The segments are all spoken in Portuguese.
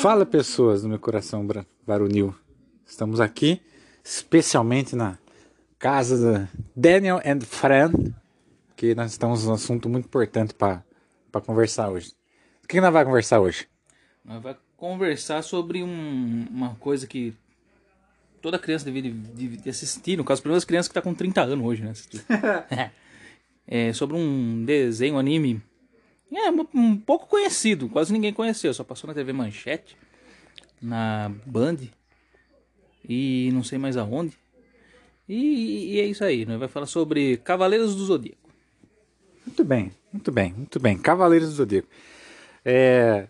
Fala pessoas do meu coração varonil. Estamos aqui especialmente na casa da Daniel and Fran, que nós estamos num assunto muito importante para conversar hoje. O que nós vamos conversar hoje? Nós vamos conversar sobre um- uma coisa que toda criança deveria de, de assistir, no caso, pelo menos as crianças que estão com 30 anos hoje, né? é sobre um desenho, anime, é, um, pouco conhecido, quase ninguém conheceu, só passou na TV Manchete, na Band e não sei mais aonde. E, e é isso aí, nós vai falar sobre Cavaleiros do Zodíaco. Muito bem, muito bem, muito bem. Cavaleiros do Zodíaco. É,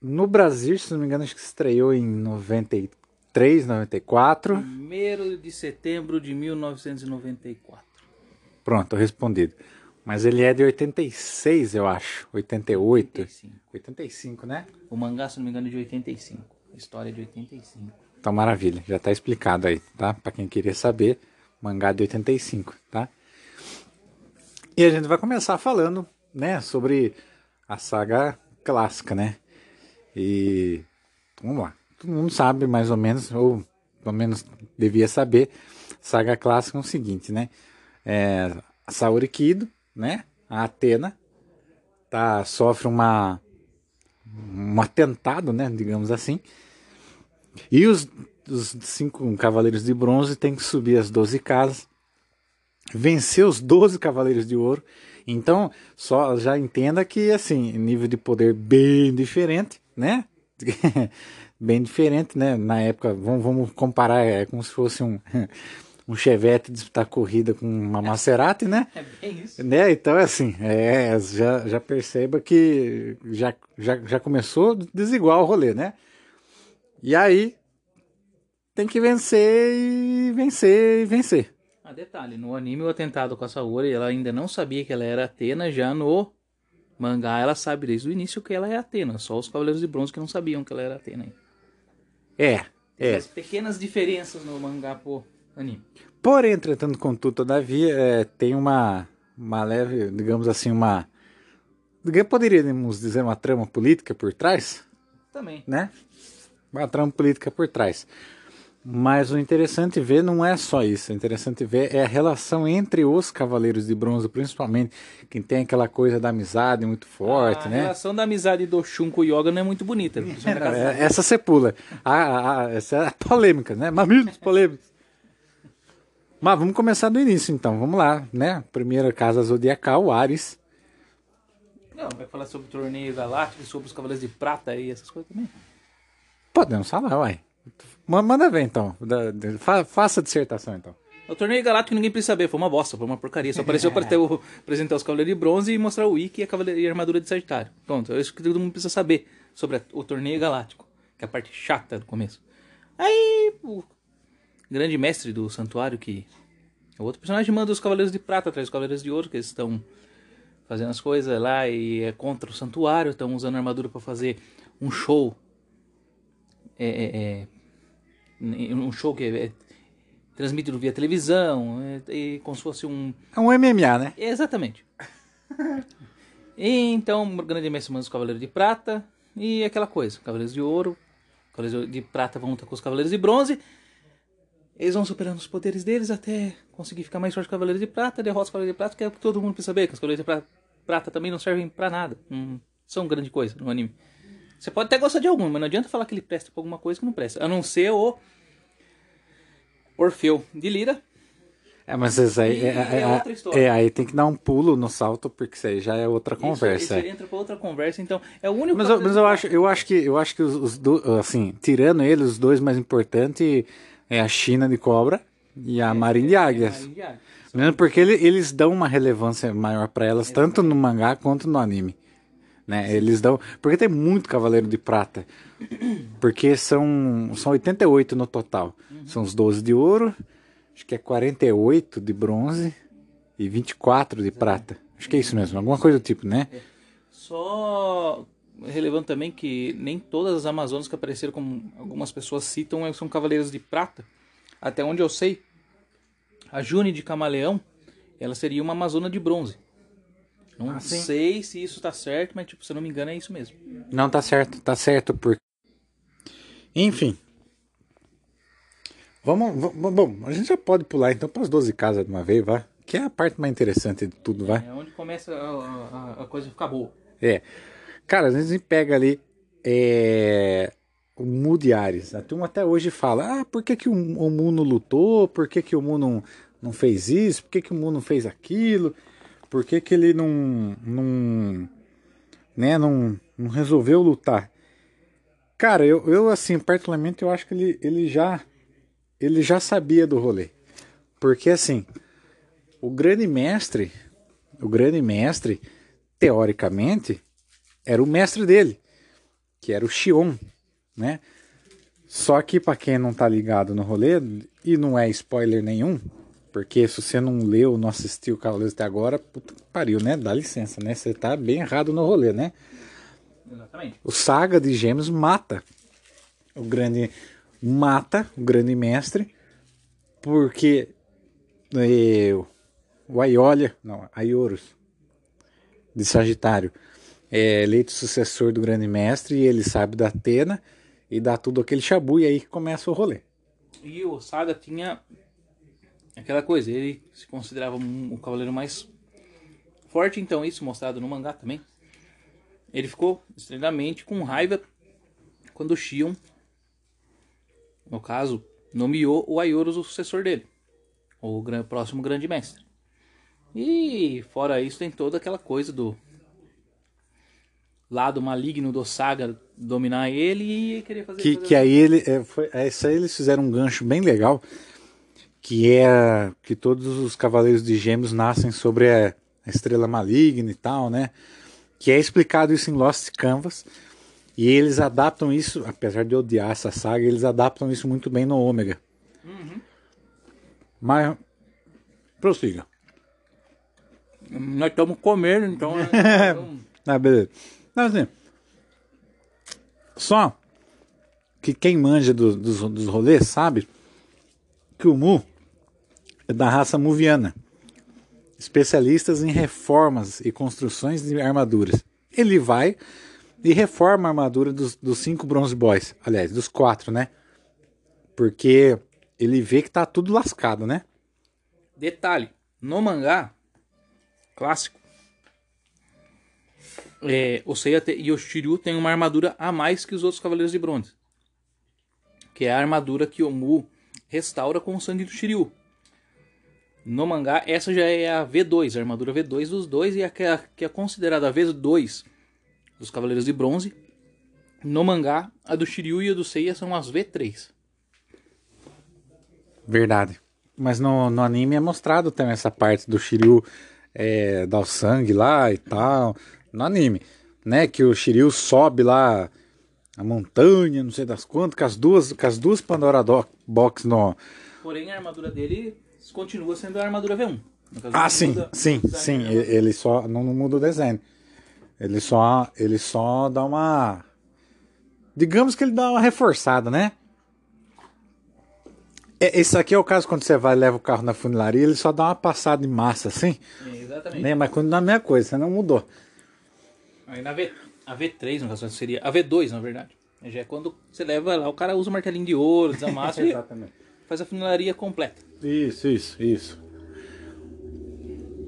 no Brasil, se não me engano, acho que estreou em 93, 94. 1 de setembro de 1994. Pronto, respondido. Mas ele é de 86, eu acho. 88. 85. 85, né? O mangá, se não me engano, é de 85. A história é de 85. Então, maravilha. Já tá explicado aí, tá? Pra quem queria saber, mangá de 85, tá? E a gente vai começar falando, né, sobre a saga clássica, né? E vamos lá. Todo mundo sabe mais ou menos, ou pelo menos devia saber, saga clássica é o seguinte, né? É, Saori Kido, né? A Atena tá sofre uma um atentado, né, digamos assim. E os, os cinco cavaleiros de bronze têm que subir as 12 casas, vencer os 12 cavaleiros de ouro. Então, só já entenda que assim, nível de poder bem diferente, né? bem diferente, né? Na época, vamos, vamos comparar, é como se fosse um um Chevette disputar corrida com uma Maserati, né? É bem isso. Né? Então, assim, é, já, já perceba que já, já, já começou desigual o rolê, né? E aí, tem que vencer e vencer e vencer. Ah, detalhe, no anime o atentado com a Saori, ela ainda não sabia que ela era Atena, já no mangá ela sabe desde o início que ela é Atena, só os Cavaleiros de Bronze que não sabiam que ela era Atena. É, é. As pequenas diferenças no mangá pro anime. Porém, entretanto, contudo, todavia, é, tem uma, uma leve, digamos assim, uma. Poderíamos dizer uma trama política por trás? Também. né? Uma trama política por trás. Mas o interessante ver não é só isso. O interessante ver é a relação entre os cavaleiros de bronze, principalmente quem tem aquela coisa da amizade muito forte, a né? relação da amizade do Shun com o Yoga não é muito bonita. casa É, essa você pula. Ah, ah, essa é a polêmica, né? Mamilos polêmicos. Mas vamos começar do início, então. Vamos lá, né? Primeira casa zodiacal, Ares. Não, vai falar sobre o torneio galáctico, sobre os Cavaleiros de Prata e essas coisas também. Podemos falar, uai. Ma- Manda ver, então. Fa- Faça a dissertação, então. O torneio galáctico ninguém precisa saber, foi uma bosta, foi uma porcaria. Só apareceu para o- apresentar os Cavaleiros de Bronze e mostrar o Wiki e a, e a armadura de Sagitário. Pronto, é isso que todo mundo precisa saber sobre a- o torneio galáctico, que é a parte chata do começo. Aí, o grande mestre do santuário, que é outro personagem, manda os Cavaleiros de Prata atrás dos Cavaleiros de Ouro, que eles estão fazendo as coisas lá e é contra o santuário, estão usando a armadura para fazer um show. É, é, é, um show que é, é transmitido via televisão, é, e como se fosse um. É um MMA, né? Exatamente. e então, o grande mestre manda os Cavaleiros de Prata e aquela coisa: Cavaleiros de Ouro, Cavaleiros de Prata vão lutar com os Cavaleiros de Bronze. Eles vão superando os poderes deles até conseguir ficar mais forte que os Cavaleiros de Prata, derrota os Cavaleiros de Prata, que é o que todo mundo precisa saber, que os Cavaleiros de Pra- Prata também não servem pra nada. Não são grande coisa no anime. Você pode até gostar de algum, mas não adianta falar que ele presta pra alguma coisa que não presta. A não ser o Orfeu de Lira. É, mas isso aí, E é, é é- outra história. é, aí tem que dar um pulo no salto, porque isso aí já é outra conversa. Isso, isso é. aí entra pra outra conversa, então é o único. Mas, eu, mas eu acho, eu acho que, eu acho que os, os do- assim, tirando eles, os dois mais importantes é a China de cobra e a Marinha de Águias. Marinha de Águias. Mesmo porque ele- eles dão uma relevância maior pra elas, tanto no mangá quanto no anime. Né? Eles dão. Porque tem muito Cavaleiro de Prata. Porque são, são 88 no total. São os 12 de ouro, acho que é 48 de bronze e 24 de prata. Acho que é isso mesmo, alguma coisa do tipo, né? Só relevando também que nem todas as Amazonas que apareceram, como algumas pessoas citam, é- são cavaleiros de prata. Até onde eu sei, a June de Camaleão, ela seria uma Amazona de bronze. Não Ah, sei se isso tá certo, mas tipo, se eu não me engano é isso mesmo. Não, tá certo, tá certo, por, Enfim. Vamos, vamos, bom, a gente já pode pular então para as 12 casas de uma vez, vai? Que é a parte mais interessante de tudo, vai? É onde começa a, a, a coisa ficar boa. É. Cara, a gente pega ali é, o Mu de Ares. A turma até hoje fala: ah, por que, que o, o Mu não lutou? Por que, que o Mu não, não fez isso? Por que, que o Mu não fez aquilo? Por que, que ele não, não, né, não, não resolveu lutar? Cara, eu, eu assim, particularmente, eu acho que ele, ele já ele já sabia do rolê. Porque assim, o grande mestre, o grande mestre, teoricamente, era o mestre dele, que era o Xion, né? Só que para quem não tá ligado no rolê, e não é spoiler nenhum, porque se você não leu, não assistiu o Cavaleiros até agora, puta que pariu, né? Dá licença, né? Você tá bem errado no rolê, né? Exatamente. O Saga de Gêmeos mata o grande mata o grande mestre porque é, o Aiolia, não, Aioros de Sagitário é eleito sucessor do grande mestre e ele sabe da Atena e dá tudo aquele chabu e aí começa o rolê. E o Saga tinha aquela coisa, ele se considerava um, o cavaleiro mais forte, então isso mostrado no mangá também. Ele ficou extremamente com raiva quando Shion no caso, nomeou o Aioros o sucessor dele, o próximo grande mestre. E fora isso tem toda aquela coisa do lado maligno do Saga dominar ele e querer fazer que, fazer que aí ele é, foi, é, isso aí eles fizeram um gancho bem legal que é que todos os cavaleiros de Gêmeos nascem sobre a, a estrela maligna e tal, né? Que é explicado isso em Lost Canvas e eles adaptam isso, apesar de odiar essa saga, eles adaptam isso muito bem no Ômega. Uhum. Mas. Prossiga. Nós estamos comendo, então. Né? ah, beleza. Não, assim, só que quem manja do, dos, dos rolês sabe que o Mu é da raça muviana, especialistas em reformas e construções de armaduras. Ele vai e reforma a armadura dos, dos cinco Bronze Boys. Aliás, dos quatro, né? Porque ele vê que tá tudo lascado, né? Detalhe: no mangá clássico, é, o Seiya e o Shiryu têm uma armadura a mais que os outros Cavaleiros de Bronze. Que é a armadura que o Mu restaura com o sangue do Shiryu. No mangá, essa já é a V2, a armadura V2 dos dois, e a que é, que é considerada a V2 dos Cavaleiros de Bronze. No mangá, a do Shiryu e a do Seiya são as V3. Verdade. Mas no, no anime é mostrado também essa parte do Shiryu é, dar o sangue lá e tal. No anime, né? Que o Shiryu sobe lá a montanha, não sei das quantas, com as duas, com as duas Pandora Box no. Porém, a armadura dele continua sendo a armadura V1. Ah, sim, sim, sim. Ele só não, não muda o desenho. Ele só, ele só dá uma. Digamos que ele dá uma reforçada, né? É, esse aqui é o caso quando você vai e leva o carro na funilaria, ele só dá uma passada de massa assim. exatamente. Né? Mas quando dá a mesma coisa, você não mudou. Aí na v, a V3, no caso, seria. A V2, na verdade. Já é quando você leva lá, o cara usa o martelinho de ouro, desamassa e faz a funilaria completa. Isso, isso, isso.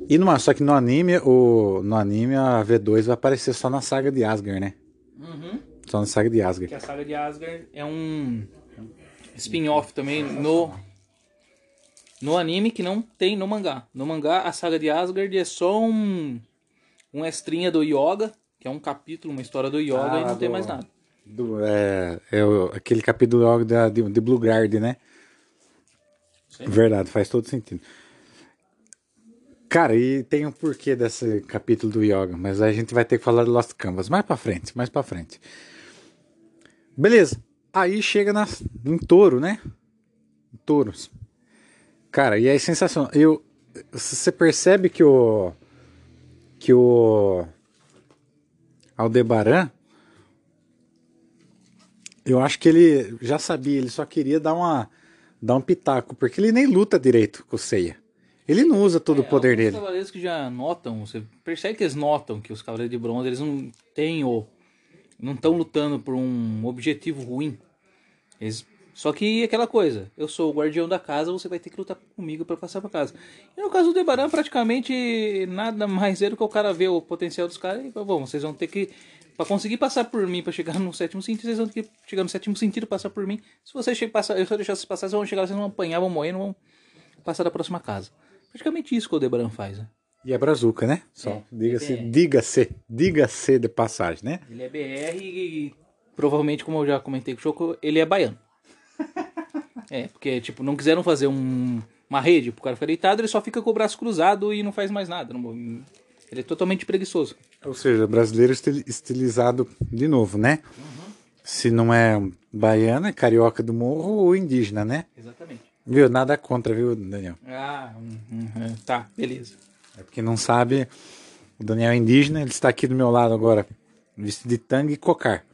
E numa, só que no anime, o, no anime a V2 vai aparecer só na saga de Asgard, né? Uhum. Só na saga de Asgard. Que a saga de Asgard é um spin-off também no no anime que não tem no mangá. No mangá, a saga de Asgard é só um um estrinha do Yoga, que é um capítulo, uma história do Yoga ah, e não do, tem mais nada. Do, é, é o, aquele capítulo do Yoga de, de Blue Guard, né? Sim. Verdade, faz todo sentido. Cara, e tem um porquê desse capítulo do Yoga, mas a gente vai ter que falar do Lost Canvas mais para frente, mais para frente. Beleza. Aí chega na, em touro, né? Em touros. Cara, e aí sensacional. Eu, você percebe que o que o Aldebaran eu acho que ele já sabia, ele só queria dar uma dar um pitaco, porque ele nem luta direito com o Seiya. Ele não usa todo é, o poder dele. Os cavaleiros que já notam, você percebe que eles notam que os cavaleiros de bronze eles não têm ou não estão lutando por um objetivo ruim. Eles- Só que aquela coisa, eu sou o guardião da casa, você vai ter que lutar comigo pra passar pra casa. E no caso do Debaran, praticamente nada mais é do que o cara ver o potencial dos caras e fala, bom, vocês vão ter que. Pra conseguir passar por mim, pra chegar no sétimo sentido, vocês vão ter que chegar no sétimo sentido passar por mim. Se vocês passar, eu só deixar vocês passar, vocês vão chegar, vocês vão apanhar, vão morrer, não vão passar da próxima casa. Praticamente isso que o Debaran faz, né? E é brazuca, né? Só. É, diga-se, é. diga-se, diga-se de passagem, né? Ele é BR e provavelmente, como eu já comentei com o Choco, ele é baiano. É, porque, tipo, não quiseram fazer um- uma rede pro cara ficar deitado, ele só fica com o braço cruzado e não faz mais nada. não- ele é totalmente preguiçoso. Ou seja, brasileiro estil- estilizado de novo, né? Se não é baiano, é carioca do morro ou indígena, né? Exatamente. Viu? Nada contra, viu, Daniel? Ah, hum, hum, é, tá, beleza. É porque não sabe, o Daniel é indígena, ele está aqui do meu lado agora, vestido de tanga e cocar.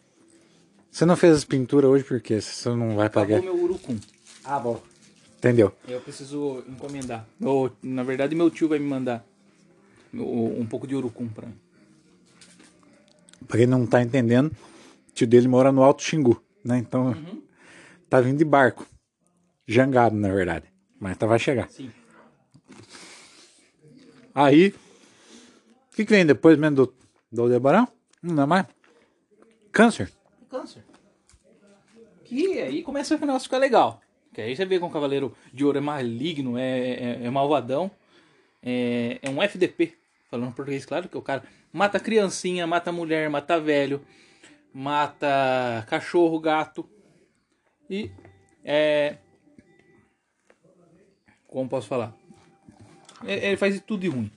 Você não fez as pinturas hoje porque você não vai pagar. Acabou meu urucum. Ah, bom. Entendeu? Eu preciso encomendar. Meu- na verdade, meu tio vai me mandar um pouco de urucum pra mim. Pra quem não tá entendendo, o tio dele mora no Alto Xingu, né? Então, tá vindo de barco. Jangado, na verdade. Mas tá, vai chegar. Sim. Aí, o que, que vem depois mesmo do, do Aldebarão? Não é mais? Câncer. Câncer. Que aí começa o negócio ficar legal. Que aí você vê que o Cavaleiro de Ouro é maligno, é, é, é malvadão. É, é um FDP, falando português, claro, que o cara mata criancinha, mata mulher, mata velho, mata cachorro, gato. E é. Como posso falar? É- Ele faz tudo de ruim.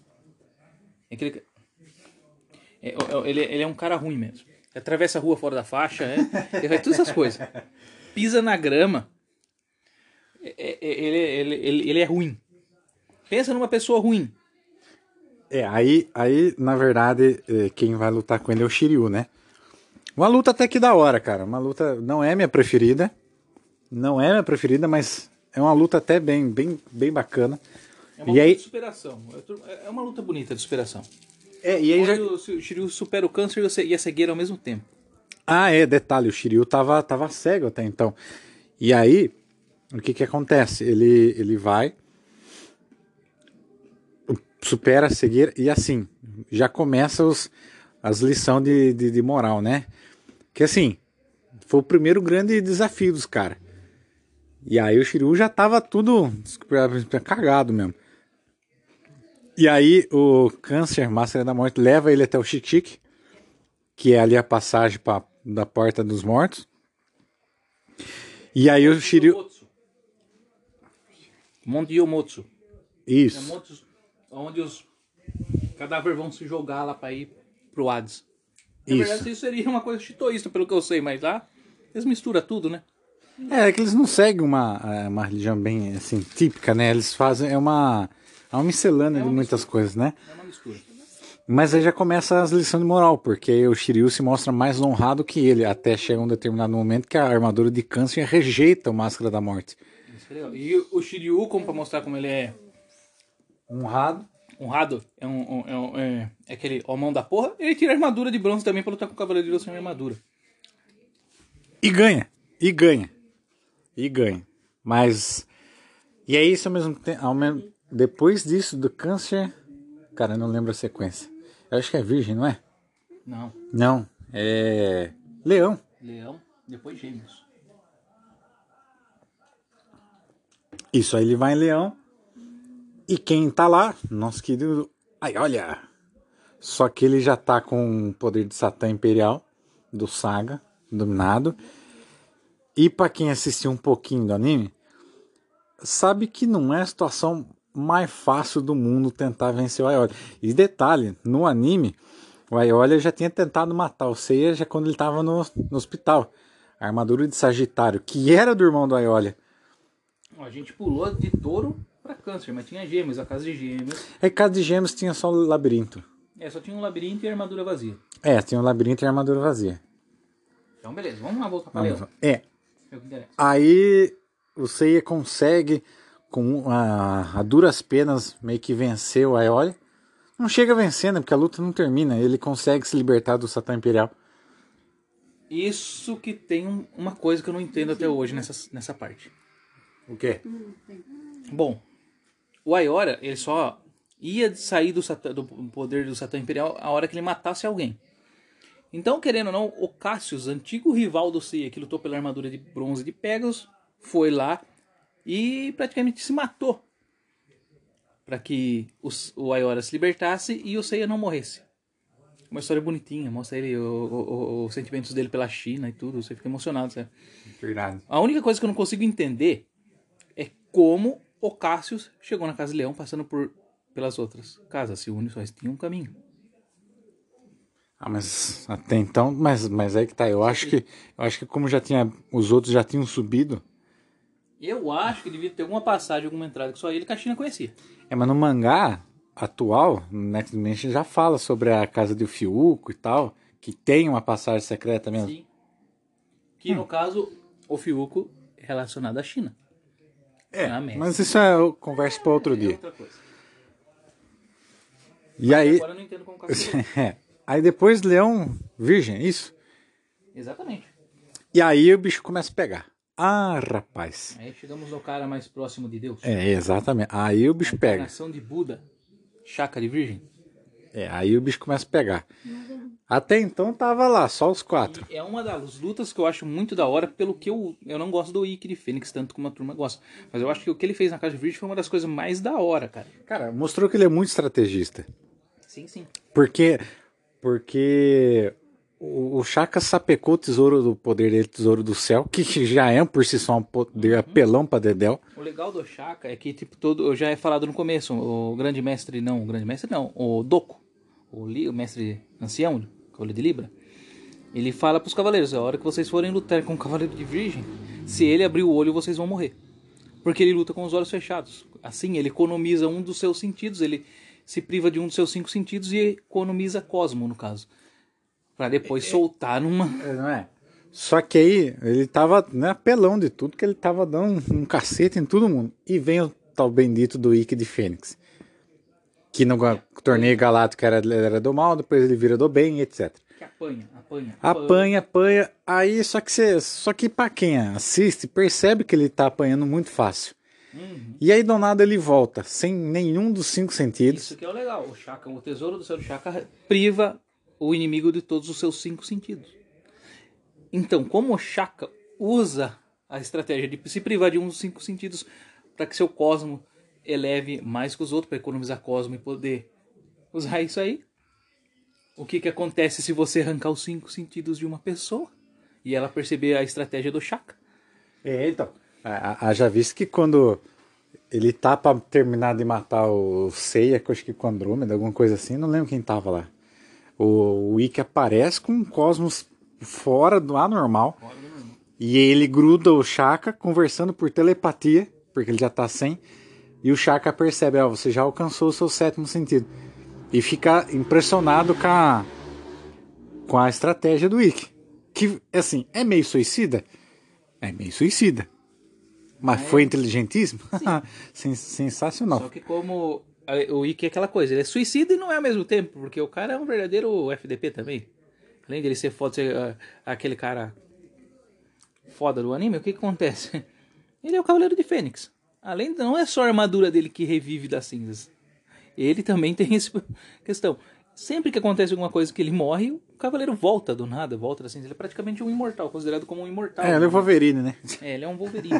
É, é, ele, ele é um cara ruim mesmo. Atravessa a rua fora da faixa, é. Ele faz todas essas coisas. Pisa na grama. É- é- é- ele, ele, ele, ele é ruim. Pensa numa pessoa ruim. É, aí, aí na verdade, eh, quem vai lutar com ele é o Shiryu, né? Uma luta até que da hora, cara. Uma luta não é minha preferida. Não é minha preferida, mas é uma luta até bem, bem, bem bacana. É uma E luta aí- de superação. É uma luta bonita de superação. É, e aí já... O Shiryu supera o câncer e a ce- a cegueira ao mesmo tempo. Ah, é, detalhe, o Shiryu tava, tava cego até então. E aí, o que que acontece? Ele, ele vai, supera a cegueira e assim, já começa os, as lições de, de, de moral, né? Que assim, foi o primeiro grande desafio dos caras. E aí o Shiryu já tava tudo cagado mesmo. E aí o Câncer, Máscara da Morte, leva ele até o Chique que é ali a passagem pra, da Porta dos Mortos. E aí o Shiryu... Yomotsu. Monte Yomotsu. É Isso. montes onde os cadáveres vão se jogar lá pra ir pro Hades. Na Isso. verdade, isso seria uma coisa chitoísta, pelo que eu sei, mas lá eles misturam tudo, né? É, é que eles não seguem uma, é, uma religião bem assim, típica, né? Eles fazem... É uma... É uma miscelânea de muitas coisas, né? É uma mistura. Mas aí já começa as lições de moral, porque o Shiryu se mostra mais honrado que ele, até chega um determinado momento que a armadura de câncer rejeita o Máscara da Morte. É. E o Shiryu, como pra mostrar como ele é Honrado. honrado, é, um, é, um- é, é aquele homão da porra, ele tira a armadura de bronze também pra lutar com o Cavaleiro sem armadura. E ganha. E ganha. E ganha. Mas. E é isso ao mesmo tempo. Ao mesmo, depois disso, do câncer. Cara, não lembro a sequência. Eu acho que é virgem, não é? Não. Não. É. Leão. Leão, depois gêmeos. Isso, aí ele vai em leão. E quem tá lá? Nosso querido. Ai, olha! Só que ele já tá com o poder de Satã Imperial, do Saga, dominado. E pra quem assistiu um pouquinho do anime, sabe que não é a situação mais fácil do mundo tentar vencer o Aiolia. E detalhe, no anime, o Aiolia já tinha tentado matar o Seiya já quando ele estava no, no hospital. A armadura de Sagitário, que era do irmão do Aiolia. A gente pulou de touro pra câncer, mas tinha gêmeos, a casa de gêmeos. É que casa de gêmeos tinha só o labirinto. É, só tinha um labirinto e armadura vazia. É, tinha o labirinto e a armadura vazia. Então, beleza, vamos lá voltar pra Leão. É. É o. Aí o Seiya consegue, com a, a duras penas, meio que vencer o Aiolia. Não chega a vencer, né? Porque a luta não termina. Ele consegue se libertar do Satã Imperial. Isso que tem um- uma coisa que eu não entendo até hoje nessa, nessa parte. O quê? Bom, o Ayora, ele só ia sair do, Satã- do poder do Satã Imperial a hora que ele matasse alguém. Então, querendo ou não, o Cassius, antigo rival do Seiya, que lutou pela armadura de bronze de Pegasus, foi lá e praticamente se matou para que os- o Ayora se libertasse e o Seiya não morresse. Uma história bonitinha, mostra ele, o- o- o- os sentimentos dele pela China e tudo, você fica emocionado, sabe? Verdade. A única coisa que eu não consigo entender é como o Cassius chegou na Casa de Leão passando por pelas outras casas. Se une só tinha um caminho. Ah, mas até então, mas, mas aí que tá. Eu acho que, eu acho que como já tinha, os outros já tinham subido. Eu acho que devia ter alguma passagem, alguma entrada que só ele que a China conhecia. É, mas no mangá atual, no Next Dimension já fala sobre a casa de Fiuco e tal, que tem uma passagem secreta mesmo. Sim. Que no caso, o Fiuco é relacionado à China. É, América. mas isso é eu converso para outro É dia. outra coisa. E aí, Agora eu não entendo como é, aí depois Leão Virgem, isso. Exatamente. E aí o bicho começa a pegar. Ah, rapaz. Aí chegamos no cara mais próximo de Deus. É, exatamente. Aí o bicho pega. Encarnação de Buda. Chácara de Virgem. É, aí o bicho começa a pegar. Até então tava lá, só os quatro. É uma das lutas que eu acho muito da hora, pelo que eu, eu não gosto do Ikki de Fênix, tanto como a turma gosta. Mas eu acho que o que ele fez na Casa de Virgem foi uma das coisas mais da hora, cara. Cara, mostrou que ele é muito estrategista. Sim, sim. Porque. Porque. O, Chaka sapecou o tesouro do poder dele, tesouro do céu, que já é por si só um poder apelão pra Dedel. O legal do Shaka é que, tipo, todo. Já é falado no começo, o grande mestre, não, o grande mestre não, o Doku, o, Li, o mestre ancião, cavaleiro de Libra, ele fala pros cavaleiros: a hora que vocês forem lutar com o cavaleiro de Virgem, se ele abrir o olho, vocês vão morrer. Porque ele luta com os olhos fechados. Assim, ele economiza um dos seus sentidos, ele se priva de um dos seus cinco sentidos e economiza Cosmo, no caso. Pra depois soltar numa. É, não é? Só que aí ele tava né, apelão de tudo, que ele tava dando um, um cacete em todo mundo. E vem o tal bendito do Ikki de Fênix. Que no torneio galáctico era, era do mal, depois ele vira do bem, etc. Que apanha, apanha. Apanha, apanha. Aí só que você. Só que pra quem assiste, percebe que ele tá apanhando muito fácil. Uhum. E aí do nada ele volta, sem nenhum dos cinco sentidos. Isso que é o legal. O Shaka, o tesouro do céu do Shaka priva o inimigo de todos os seus cinco sentidos. Então, como o Shaka usa a estratégia de se privar de um dos cinco sentidos para que seu cosmo eleve mais que os outros, para economizar cosmo e poder usar isso aí, o que, que acontece se você arrancar os cinco sentidos de uma pessoa e ela perceber a estratégia do Shaka? É, então. Haja visto que quando ele tá pra terminar de matar o Seiya, acho que com Andrômeda, alguma coisa assim, não lembro quem tava lá. O, o Ikki aparece com um cosmos fora do anormal. E ele gruda o Shaka conversando por telepatia, porque ele já tá sem. E o Shaka percebe, ó, você já alcançou o seu sétimo sentido. E fica impressionado com a, com a estratégia do Ikki. Que, assim, é meio suicida? É meio suicida. Mas foi inteligentíssimo? Sen- Sensacional. Só que como o Ikki é aquela coisa, ele é suicida e não é ao mesmo tempo, porque o cara é um verdadeiro FDP também. Além dele ser foda, ser ah, aquele cara foda do anime, o que, que acontece? Ele é o Cavaleiro de Fênix. Além de não é só a armadura dele que revive das cinzas. Ele também tem essa questão. Sempre que acontece alguma coisa que ele morre, o Cavaleiro volta do nada, volta das cinzas. Ele é praticamente um imortal, considerado como um imortal. É, ele é o Wolverine, né? É, ele é um Wolverine.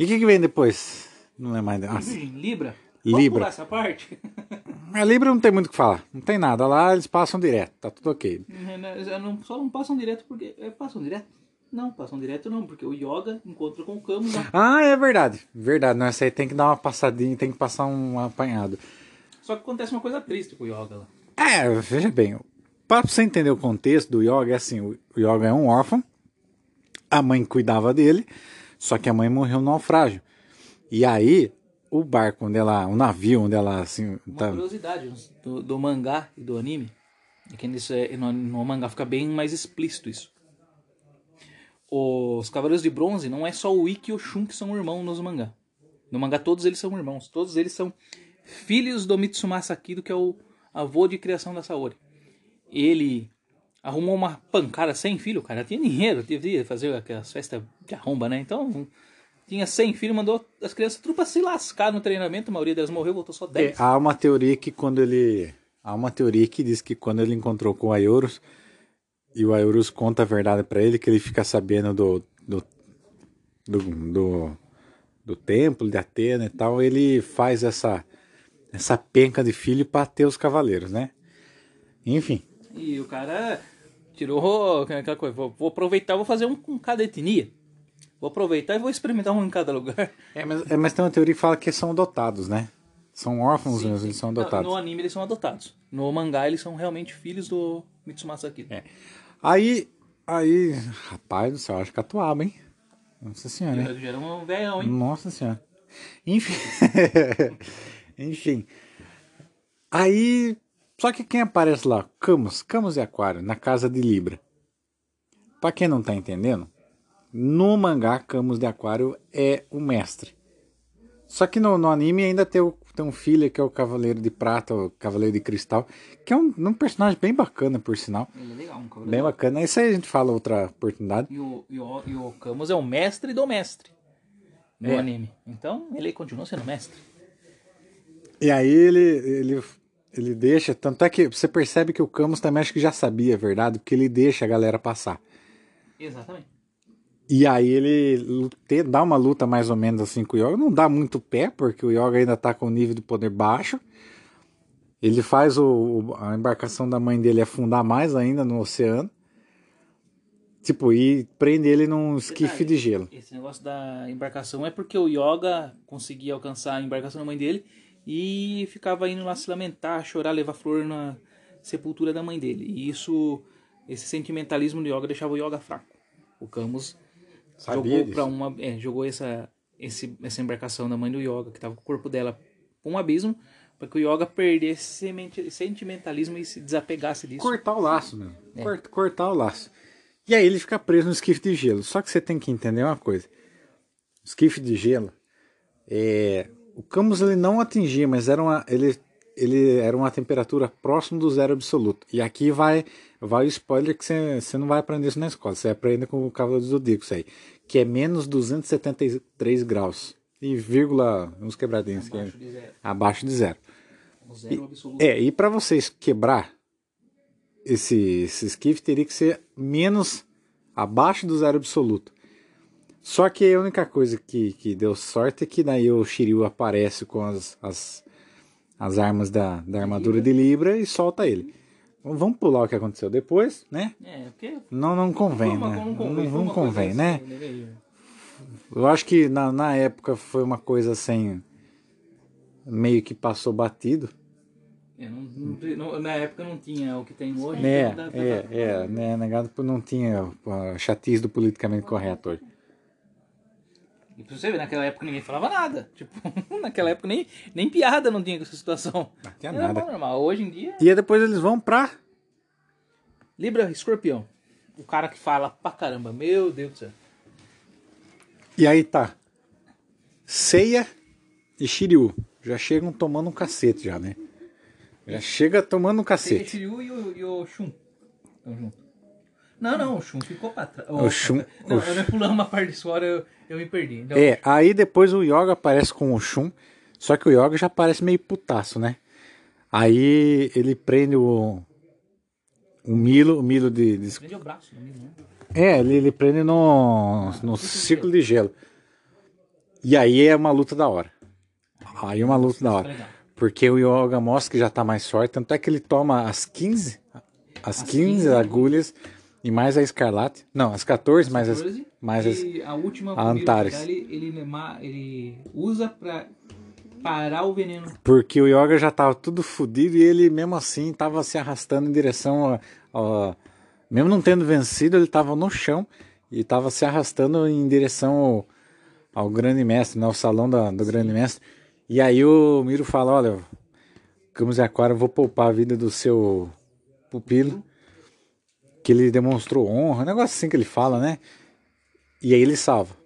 E o que, que vem depois? Não é mais. Nossa. Virgem, Libra. Libra. Vamos essa parte? A Libra não tem muito o que falar. Não tem nada. Lá eles passam direto. Tá tudo ok. Já não- só não passam direto porque. É, passam direto? Não, passam direto não, porque o Yoga encontra com o Camus lá. Ah, é verdade. Verdade. Não, essa aí tem que dar uma passadinha, tem que passar um apanhado. Só que acontece uma coisa triste com o Yoga lá. É, veja bem. Para você entender o contexto do Yoga, é assim: o Yoga é um órfão. A mãe cuidava dele. Só que a mãe morreu no naufrágio. E aí, o barco onde ela. O navio onde ela assim. Uma Tá, curiosidade do, do mangá e do anime é que isso é, no, no mangá fica bem mais explícito isso. Os Cavaleiros de Bronze não é só o Ikki e o Shun que são irmãos nos mangá. No mangá todos eles são irmãos. Todos eles são filhos do Mitsumasa Kido, que é o avô de criação da Saori. Ele arrumou uma pancada sem filho, cara tinha dinheiro, devia fazer aquelas festas de arromba, né? Então, tinha 100 filhos, mandou as crianças tudo pra se lascar no treinamento, a maioria delas morreu, voltou só 10. É, há uma teoria que quando ele. Há uma teoria que diz que quando ele encontrou com o Ayorus, e o Ayorus conta a verdade para ele, que ele fica sabendo do, do, do, do, do templo de Atena e tal, ele faz essa, essa penca de filho para ter os cavaleiros, né? Enfim. E o cara tirou aquela coisa, vou, vou aproveitar, vou fazer um com cada etnia. Vou aproveitar e vou experimentar um em cada lugar. É, mas, é, mas tem uma teoria que fala que são adotados, né? São órfãos mesmo, eles são adotados. No, anime eles são adotados. No mangá eles são realmente filhos do Mitsumasa Akira. É. Aí, aí, rapaz do céu, acho que atuava, hein? Nossa senhora. Já era um velhão, hein? Nossa senhora. Enfim. Enfim. Aí, só que quem aparece lá? Camus, Camus e Aquário, na casa de Libra. Pra quem não tá entendendo, no mangá Camus de Aquário é o mestre. Só que no, no anime ainda tem, o, tem um filho que é o Cavaleiro de Prata, o Cavaleiro de Cristal, que é um, um personagem bem bacana, por sinal. Ele é legal, um cavaleiro. Bem bacana. Isso aí a gente fala outra oportunidade. E o, e, o, e o Camus é o mestre do mestre no É. anime. Então ele continua sendo mestre. E aí ele, ele, ele deixa, tanto é que você percebe que o Camus também acho que já sabia a verdade, porque ele deixa a galera passar. Exatamente. E aí ele dá uma luta mais ou menos assim com o Yoga. Não dá muito pé, porque o Yoga ainda tá com o nível de poder baixo. Ele faz o, o- a embarcação da mãe dele afundar mais ainda no oceano. Tipo, e prende ele num esquife de gelo. Esse negócio da embarcação é porque o Yoga conseguia alcançar a embarcação da mãe dele e ficava indo lá se lamentar, chorar, levar flor na sepultura da mãe dele. E isso, esse sentimentalismo do Yoga deixava o Yoga fraco. O Camus Sabia jogou para uma, é, jogou essa esse, essa embarcação da mãe do Yoga que tava com o corpo dela pra um abismo, para que o Yoga perdesse sentimentalismo e se desapegasse disso. Cortar o laço mesmo. Cort- cortar o laço. E aí ele fica preso no esquife de gelo. Só que você tem que entender uma coisa. O esquife de gelo, é, o Camus ele não atingia, mas era uma, ele, ele era uma temperatura próxima do zero absoluto. E aqui vai, vai o spoiler que você, não vai aprender isso na escola. Você aprende com o Cavaleiro do Zodíaco isso aí. Que é menos 273 graus. E vírgula, uns quebradinhos. que é Abaixo de zero. abaixo de zero. O zero absoluto. É, e para vocês quebrar esse, esse esquife, teria que ser menos abaixo do zero absoluto. Só que a única coisa que, que deu sorte é que daí o Shiryu aparece com as, as, as armas da, da armadura de Libra e solta ele. Vamos pular o que aconteceu depois, né? É, porque Não, não convém, uma- né? não Não, convém, não coisa convém, assim, né? meio- Eu acho que na, na época foi uma coisa assim, meio que passou batido. É, não- não- não- na época não tinha o que tem hoje. É, então é, é, né, negado por não tinha a chatice do politicamente correto hoje. E pra você ver, naquela época ninguém falava nada. Tipo, naquela época nem, nem piada não tinha com essa situação. Não tinha Era nada. normal. Hoje em dia, E aí depois eles vão pra. Libra Escorpião. O cara que fala pra caramba. Meu Deus do céu. E aí tá. Ceia e Shiryu. Já chegam tomando um cacete já, né? Já chega tomando um cacete. Shiryu e o, e o Shun. Tão junto. Não, não, o Shun ficou pra trás. O Shun- Não, o eu pulando uma parte disso fora, eu, eu me perdi. Então, É, aí depois o Yoga aparece com o Shun. Só que o Yoga já parece meio putaço, né? Aí ele prende o. O Milo, o Milo de, de Prende o braço no mesmo, né? É, ele, ele prende no, no círculo de gelo. E aí é uma luta da hora. Aí é uma luta da hora. Porque o Yoga mostra que já tá mais forte, tanto é que ele toma as 15, as 15 15 agulhas e mais a escarlate. Não, as 14, mais as, 14, mais as, e a última a Antares. ele, ele, ele usa pra parar o veneno. Porque o Yoga já tava tudo fodido e ele mesmo assim tava se arrastando em direção a, a- mesmo não tendo vencido, ele tava no chão e tava se arrastando em direção ao, ao grande mestre, né, ao salão da- do grande mestre. E aí o Miro fala, olha, Camus e Aquário, eu vou poupar a vida do seu pupilo, que ele demonstrou honra, um negócio assim que ele fala, né? E aí ele salva.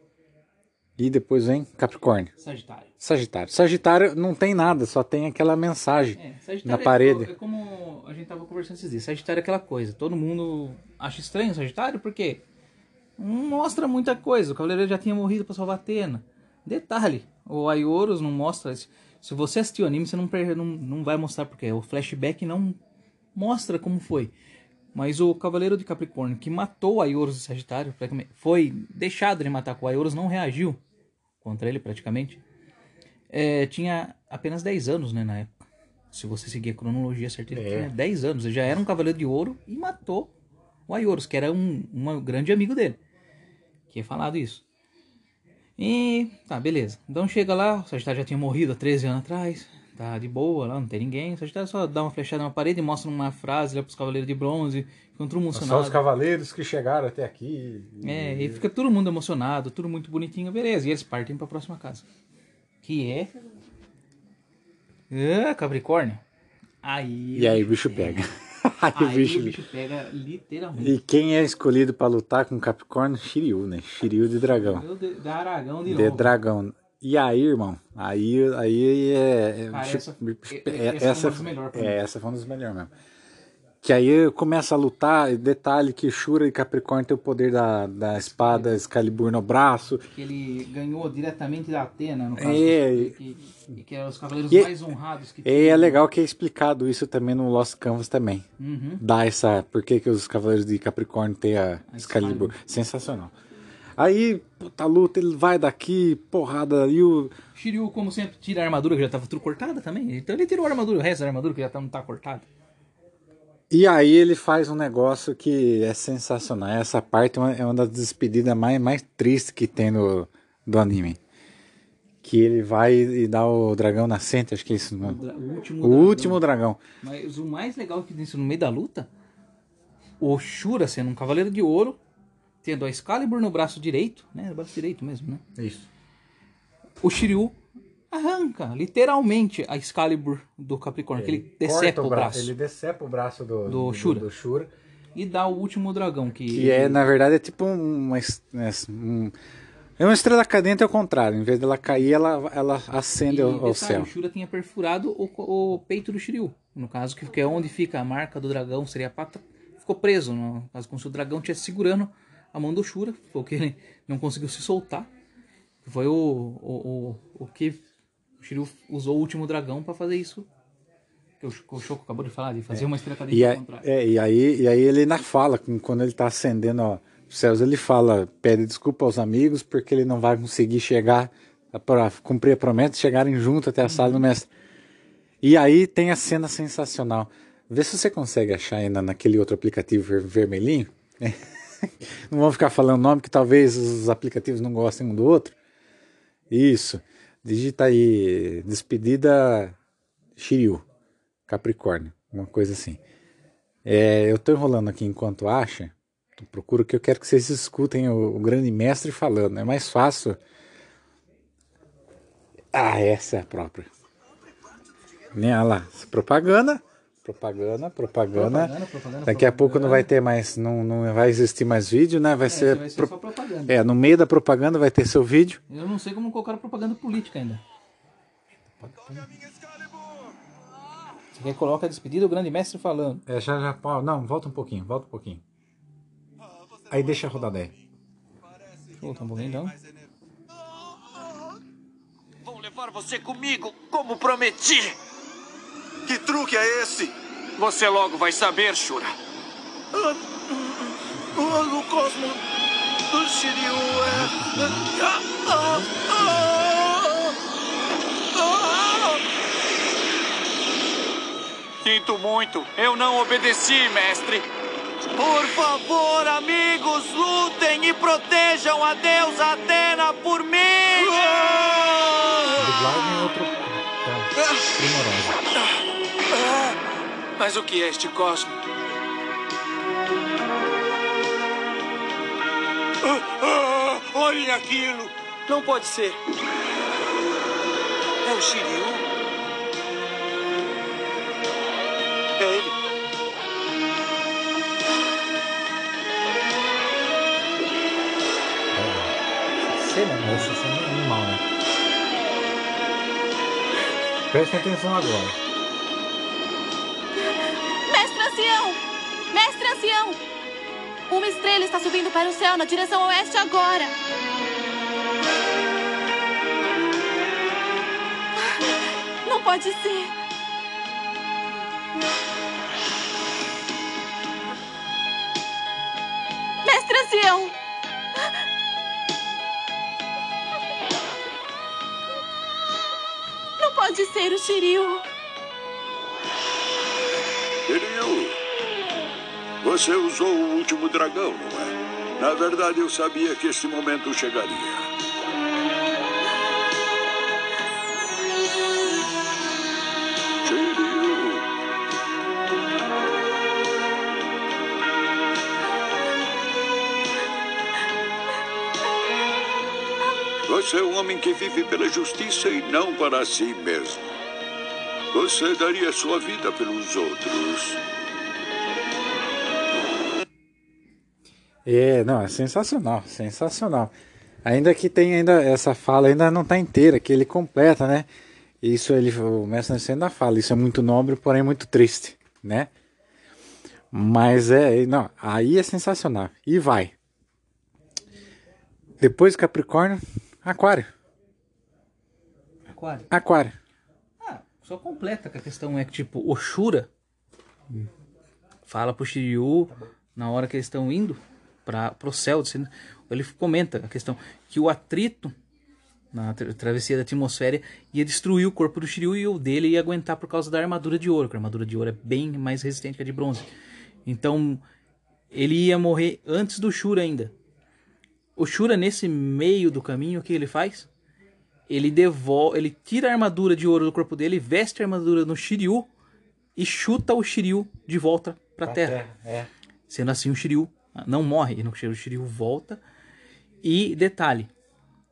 E depois vem Capricórnio. Sagitário. Sagitário. Sagitário não tem nada, só tem aquela mensagem É, na é parede. co- É, como a gente tava conversando esses dias. Sagitário é aquela coisa. Todo mundo acha estranho o Sagitário porque não mostra muita coisa. O Cavaleiro já tinha morrido pra salvar Atena. Detalhe, o Aioros não mostra. Se você assistiu o anime, você não, não, não vai mostrar porque o flashback não mostra como foi. Mas o Cavaleiro de Capricórnio que matou o Aioros de Sagitário foi deixado de matar com o Aioros, não reagiu contra ele praticamente. É, tinha apenas 10 anos, né, na época. Se você seguir a cronologia ele É. tinha 10 anos. Ele já era um cavaleiro de ouro e matou o Aioros, que era um, um grande amigo dele. Que é falado isso. E tá, beleza. Então chega lá, o Sagitário já tinha morrido há 13 anos atrás. Tá de boa lá, não tem ninguém. O Sagitário só dá uma flechada na parede e mostra uma frase lá pros cavaleiros de bronze. Ficam tudo Só os cavaleiros que chegaram até aqui. É, e fica todo mundo emocionado, tudo muito bonitinho, beleza. E eles partem pra próxima casa. Que é. Ah, Capricórnio. Aí. E aí o bicho pega. aí, aí o bicho... o bicho pega literalmente. E quem é escolhido pra lutar com Capricórnio? Shiryu, né? Shiryu de dragão. De, da Aragão de De novo. dragão. E aí, irmão? Aí, aí é. é- Cara, bicho- essa- bicho- e- é- essa foi melhores. É, essa foi uma das melhores mesmo. Que aí começa a lutar, e detalhe que Shura e Capricórnio tem o poder da, da espada Excalibur no braço. Que ele ganhou diretamente da Atena, no caso. É. Que, que, que eram os cavaleiros E- mais honrados que E é legal que é explicado isso também no Lost Canvas também. Uhum. Dá essa. Por que, que os Cavaleiros de Capricórnio têm a A Excalibur? Excalibur. Sensacional. Aí, puta luta, ele vai daqui, porrada, e o. Shiryu, como sempre, tira a armadura que já tava tudo cortada também. Então ele tirou a armadura, o resto da armadura que já tá, não tá cortada. E aí ele faz um negócio que é sensacional. Essa parte é uma, é uma das despedidas mais, mais tristes que tem no, do anime. Que ele vai e dá o dragão nascente, acho que é isso O, mesmo. dra- o último. O dragão. último dragão. Mas o mais legal é que nisso, no meio da luta, o Shura sendo um cavaleiro de ouro, tendo a Excalibur no braço direito, né? No braço direito mesmo, né? Isso. O Shiryu arranca, literalmente, a Excalibur do Capricórnio, que ele decepa o braço. Ele decepa o braço do, Do Shura. do Shura. E dá o último dragão, que... Que é, na verdade, é tipo uma. né, um- é uma estrela cadente ao contrário. Em vez dela cair, ela, ela acende E ao, ao detalhe, céu. o Shura tinha perfurado o, o peito do Shiryu. No caso, que, que é onde fica a marca do dragão, seria a pata. Ficou preso. No caso, como se o dragão estivesse segurando a mão do Shura. Porque ele não conseguiu se soltar. Foi o, o, o, o que o Shiryu usou o último dragão para fazer isso. Que o, Shoko acabou de falar, de fazer uma estrela cadente E, ao contrário. é, e, aí, e aí ele na fala, quando ele tá acendendo ó, os céus, ele fala, pede desculpa aos amigos, porque ele não vai conseguir chegar para cumprir a promessa de chegarem junto até a sala do mestre. E aí tem a cena sensacional. Vê se você consegue achar ainda naquele outro aplicativo ver- vermelhinho. não vamos ficar falando nome, que talvez os aplicativos não gostem um do outro. Isso. Digita aí, despedida Shiryu. Capricórnio, uma coisa assim. É, eu tô enrolando aqui enquanto acha. Procuro que eu quero que vocês escutem o, o grande mestre falando. É mais fácil. Ah, essa é a própria. Né, olha lá, propaganda, propaganda, propaganda. Propaganda, propaganda, Daqui a pouco não vai ter mais, não, não vai existir mais vídeo, né? Vai É, ser, vai ser pro- só propaganda. é, no meio da propaganda vai ter seu vídeo. Eu não sei como colocaram propaganda política ainda. Você quer coloca a despedida do grande mestre falando. É, já, já, não, volta um pouquinho, volta um pouquinho. Aí deixa rodar daí. Deixa eu voltar um pouquinho então. Vou levar você comigo, como prometi. Que truque é esse? Você logo vai saber, Shura. O, o cosmo do Shiryu é. Ah, ah, ah, ah. Sinto muito, eu não obedeci, mestre. Por favor, amigos, lutem e protejam a deusa Atena por mim! Dublagem é outro. Tá, primorosa. Mas o que é este cosmo? Ah, olhem aquilo! Não pode ser. É o Shiryu? É ele. cena, né? Essa cena é animal, né? Presta atenção agora. Ancião! Uma estrela está subindo para o céu na direção oeste agora. Não pode ser. Mestre ancião! Não pode ser o Shiryu. Você usou o último dragão, não é? Na verdade, eu sabia que esse momento chegaria. Você é um homem que vive pela justiça e não para si mesmo. Você daria sua vida pelos outros. É, não, é sensacional, sensacional. Ainda que tem ainda essa fala ainda não está inteira, que ele completa, né? Isso ele, o mestre Nascimento ainda fala, isso é muito nobre, porém muito triste, né? Mas é, não, aí é sensacional. E vai. Depois Capricórnio, Aquário. Aquário. Aquário. Ah, só completa que a questão é que, tipo, o Shura fala pro Shiryu na hora que eles estão indo para pro céu, assim, ele comenta a questão que o atrito na tra- travessia da atmosfera ia destruir o corpo do Shiryu e o dele ia aguentar por causa da armadura de ouro, que a armadura de ouro é bem mais resistente que a de bronze. Então, ele ia morrer antes do Shura ainda. O Shura, nesse meio do caminho, o que ele faz? Ele devolve, ele tira a armadura de ouro do corpo dele, veste a armadura no Shiryu e chuta o Shiryu de volta pra, terra. É. Sendo assim, o Shiryu não morre, e no o Shiryu volta. E detalhe,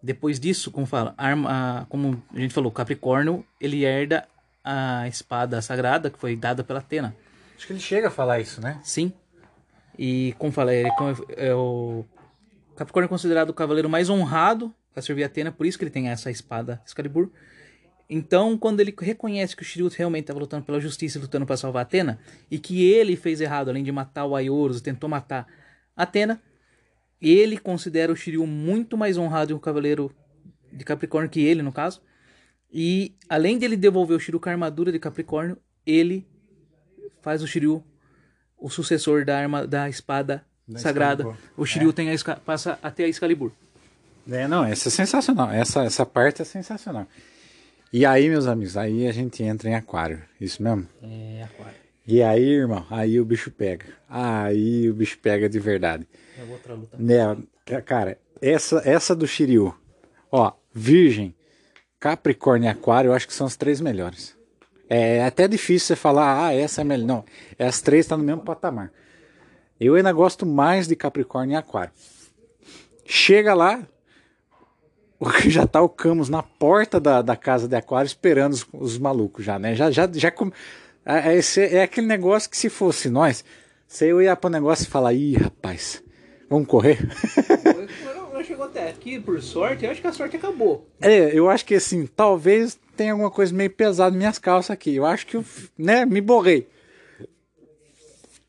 depois disso, como fala, a arma, como a gente falou, Capricórnio, ele herda a espada sagrada que foi dada pela Atena. Acho que ele chega a falar isso, né? Sim. E como fala, ele é, o Capricórnio é considerado o cavaleiro mais honrado para servir a Atena, por isso que ele tem essa espada Excalibur. Então, quando ele reconhece que o Shiryu realmente estava lutando pela justiça e lutando para salvar a Atena, e que ele fez errado, além de matar o Aioros, tentou matar Atena, ele considera o Shiryu muito mais honrado e um cavaleiro de Capricórnio que ele, no caso. E além de ele devolver o Shiryu com a armadura de Capricórnio, ele faz o Shiryu o sucessor da arma da espada Da sagrada. Excalibur. O Shiryu tem a, passa até a Excalibur. É, não, essa é sensacional. Essa, essa parte é sensacional. E aí, meus amigos, aí a gente entra em aquário. Isso mesmo? É, aquário. E aí, irmão, aí o bicho pega. Aí o bicho pega de verdade. É outra luta. Né, cara, essa, essa do Shiryu, ó, Virgem, Capricórnio e Aquário, eu acho que são as três melhores. É até difícil você falar, ah, essa é melhor. Não, as três estão no mesmo patamar. Eu ainda gosto mais de Capricórnio e Aquário. Chega lá, já tá o Camus na porta da, da casa de Aquário esperando os, os malucos já, né? Já, já, já com- é, esse- é aquele negócio que se fosse nós, você ia pro negócio e falar, ih, rapaz, vamos correr? Não chegou até aqui, por sorte, eu acho que a sorte acabou. É, eu acho que assim, talvez tenha alguma coisa meio pesada nas minhas calças aqui. Eu acho que eu, né, me borrei.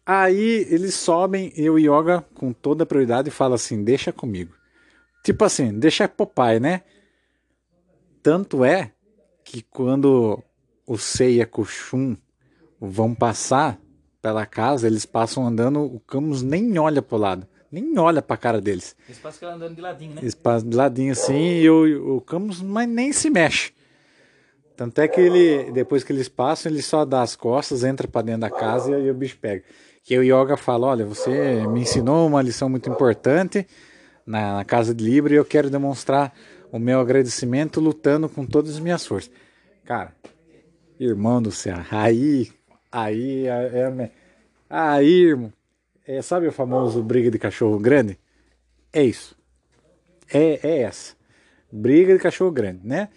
Aí eles sobem, eu e Yoga, com toda a prioridade, e fala assim: deixa comigo. Tipo assim, deixa Popeye, né? Tanto é que quando o Seiya e o Shun vão passar pela casa, eles passam andando, o Camus nem olha pro lado, nem olha pra cara deles. Esse passa que ela andando de ladinho, né? Eles passam de ladinho assim e o, o Camus mas nem se mexe. Tanto é que ele, depois que eles passam, ele só dá as costas, entra pra dentro da casa e, o bicho pega. Que o Yoga fala: Olha, você me ensinou uma lição muito importante na, na casa de Libra e eu quero demonstrar o meu agradecimento lutando com todas as minhas forças. Cara, irmão do céu, aí, aí, é, é- aí, irmão, é, sabe o famoso briga de cachorro grande? É isso. É, é essa. Briga de cachorro grande, né?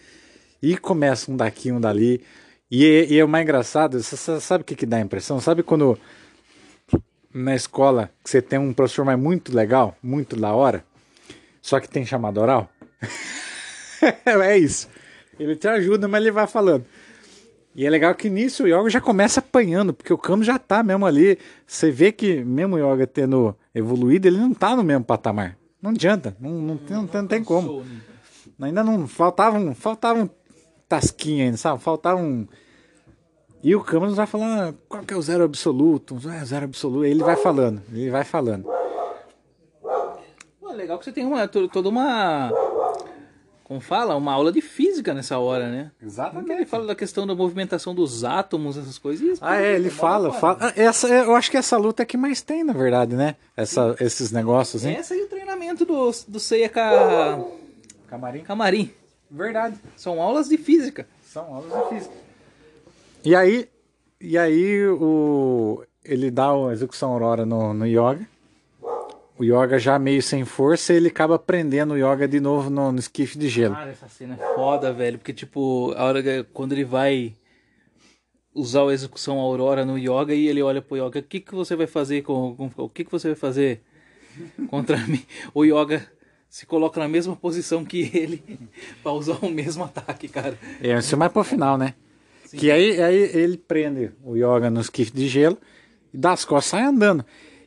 E começa um daqui, um dali. E, e é o mais engraçado, você sa- sabe o que, que dá a impressão? Sabe quando na escola você tem um professor mais muito legal, muito da hora, só que tem chamada oral? é isso. Ele te ajuda, mas ele vai falando. E é legal que nisso o Yoga já começa apanhando, porque o Camus já tá mesmo ali. Você vê que mesmo o Yoga tendo evoluído, ele não tá no mesmo patamar. Não adianta, não, não, tem, não, tem, não tem como. Ainda não faltavam, faltavam tasquinha ainda, sabe? Faltavam. E o Camus vai falando, qual que é o zero absoluto? É zero absoluto. Ele vai falando, ele vai falando. Pô, legal que você tem uma, to- toda uma. Como fala? Uma aula de física nessa hora, né? Exatamente. Ele fala da questão da movimentação dos átomos, essas coisas. e Ah, é, ele fala, fala. Ah, Essa, é- eu acho que essa luta é que mais tem, na verdade, né? Essa, esses negócios, hein? Essa é o treinamento do, do Seiya Camarim. Camarim. Verdade. São aulas de física. São aulas de física. E aí, e aí o, ele dá a execução aurora no, no yoga. O yoga já meio sem força, ele acaba prendendo o yoga de novo no, no esquife de gelo. Cara, essa cena é foda, velho. Porque, tipo, a hora que, quando ele vai usar a execução aurora no yoga e ele olha pro yoga, o que, que você vai fazer com, com- o que, que você vai fazer contra mim? O yoga se coloca na mesma posição que ele pra usar o mesmo ataque, cara. É, isso é mais pro final, né? Que aí, aí ele prende o yoga no esquife de gelo e dá as costas sai andando.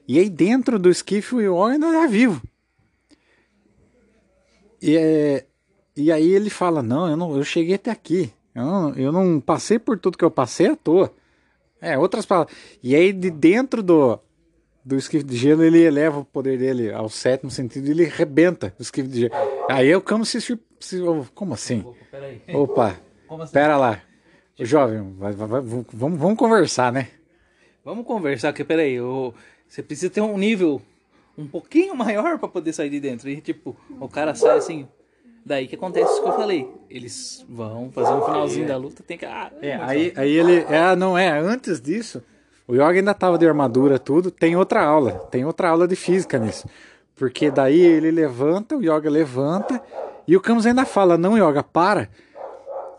E aí dentro do esquife o yoga ainda tá vivo. E, é, e aí ele fala, não, eu, não, eu cheguei até aqui. Eu não, eu não passei por tudo que eu passei à toa. É, outras palavras. E aí de dentro do, do esquife de gelo ele eleva o poder dele ao sétimo sentido e ele rebenta o esquife de gelo. Aí o Camus se, se, se- Como assim? Opa, Como assim? pera lá. Ô, Jovem, vai- vai- vai- vamos, vamos conversar, né? Vamos conversar, que peraí, eu, você precisa ter um nível um pouquinho maior pra poder sair de dentro. E tipo, o cara sai assim. Daí que acontece isso que eu falei. Eles vão fazer um finalzinho da luta, tem que. Ah, É, aí, aí ele. É, não é, antes disso, o Yoga ainda tava de armadura, tudo. Tem outra aula, tem outra aula de física nisso. Porque daí ele levanta, o Yoga levanta, e o Camus ainda fala: Não, Yoga, para.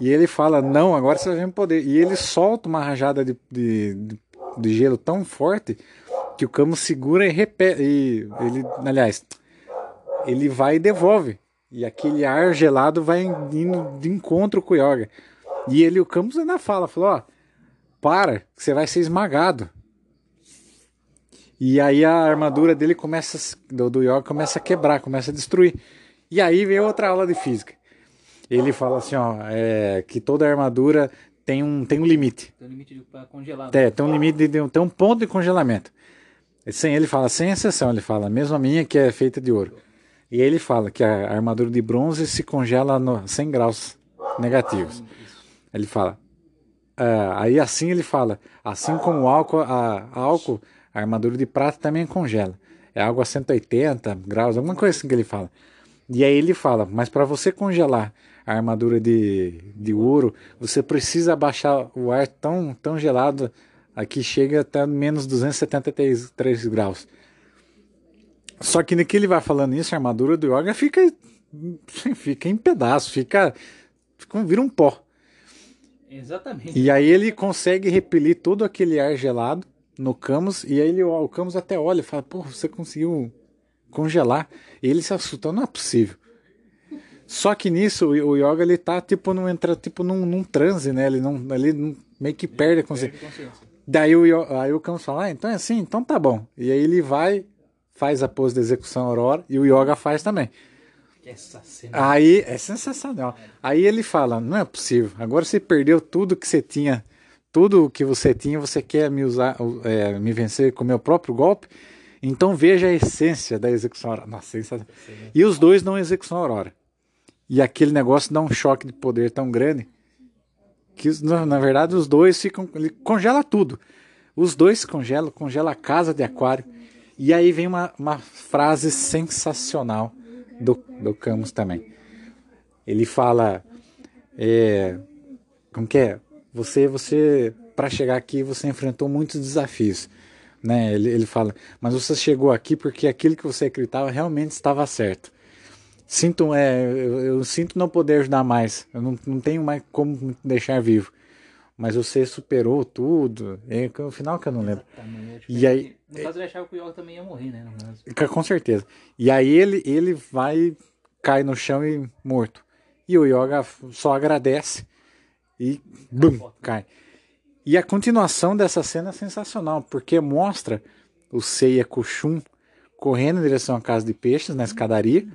E ele fala: Não, agora você vai ver meu poder. E ele solta uma rajada de, de, de- de gelo tão forte que o Camus segura e repete. E ele, aliás, ele vai e devolve. E aquele ar gelado vai indo de encontro com o Yoga. E ele, o Camus ainda fala, falou, ó, para, que você vai ser esmagado. E aí a armadura dele começa, do, do Yoga começa a quebrar, começa a destruir. E aí vem outra aula de física. Ele fala assim, ó, é, que toda armadura tem um, tem um limite. Tem um limite pra congelar. É, tem um limite, de- tem um ponto de congelamento. Sem ele fala, sem exceção, ele fala, mesmo a minha que é feita de ouro. E ele fala que a armadura de bronze se congela no 100 graus negativos. Ele fala, ah, aí assim ele fala, assim como o álcool, a, a álcool, a armadura de prata também congela. É algo a 180 graus, alguma coisa assim que ele fala. E aí ele fala, mas para você congelar a armadura de, de ouro, você precisa abaixar o ar tão, tão gelado, aqui chega até menos 273 graus. Só que no que ele vai falando isso, a armadura do Yoga fica, fica em pedaços, fica, fica vira um pó. Exatamente. E aí ele consegue repelir todo aquele ar gelado no Camus, e aí ele, o Camus até olha e fala, pô, você conseguiu congelar. E ele se assusta, não é possível. Só que nisso o, Yoga ele tá tipo num, entra, tipo num, num transe, né? Ele não, ele não- meio que perde a consciência. Daí o, aí o Camus fala, ah, então é assim, então tá bom. E aí ele vai, faz a pose de execução aurora e o Yoga faz também. Essa cena. Aí é sensacional. Aí ele fala: não é possível. Agora você perdeu tudo que você tinha, tudo que você tinha. Você quer me usar, é, me vencer com o meu próprio golpe? Então veja a essência da execução aurora. Nossa, sensacional. E os dois dão execução aurora. E aquele negócio dá um choque de poder tão grande que na, na verdade os dois ficam, ele congela tudo. Os dois congelam, congela a casa de aquário. E aí vem uma, uma frase sensacional do, do Camus também. Ele fala, é, como que é? Você, você, para chegar aqui, você enfrentou muitos desafios, né? Ele, ele fala, mas você chegou aqui porque aquilo que você acreditava realmente estava certo. Sinto, é, eu, eu sinto não poder ajudar mais. Eu não, não tenho mais como me deixar vivo. Mas você superou tudo. É o final que eu não lembro. E aí, No caso, ele achava que o Yoga também ia morrer, né? Com certeza. E aí ele, ele vai cai no chão e morto. E o Yoga só agradece e bum, cai. E a continuação dessa cena é sensacional, porque mostra o Seiya com o Shun correndo em direção à casa de peixes na escadaria.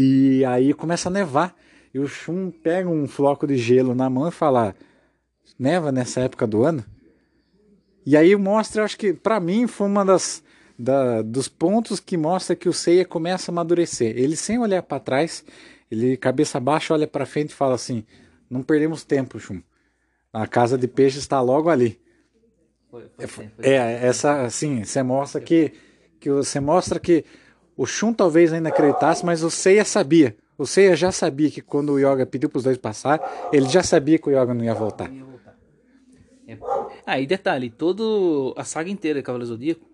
E aí começa a nevar. E o Shun pega um floco de gelo na mão e fala: Neva nessa época do ano? E aí mostra, acho que para mim foi uma das da, dos pontos que mostra que o Seiya começa a amadurecer. Ele sem olhar para trás, ele cabeça baixa olha para frente e fala assim: "Não perdemos tempo, Shun. A casa de peixe está logo ali." Foi, foi, foi, foi. É, essa assim, você mostra que que você mostra que o Shun talvez ainda acreditasse, mas o Seiya sabia. O Seiya já sabia que quando o Yoga pediu para os dois passar, ele já sabia que o Yoga não ia voltar. É. Ah, e detalhe, todo a saga inteira de Cavaleiro Zodíaco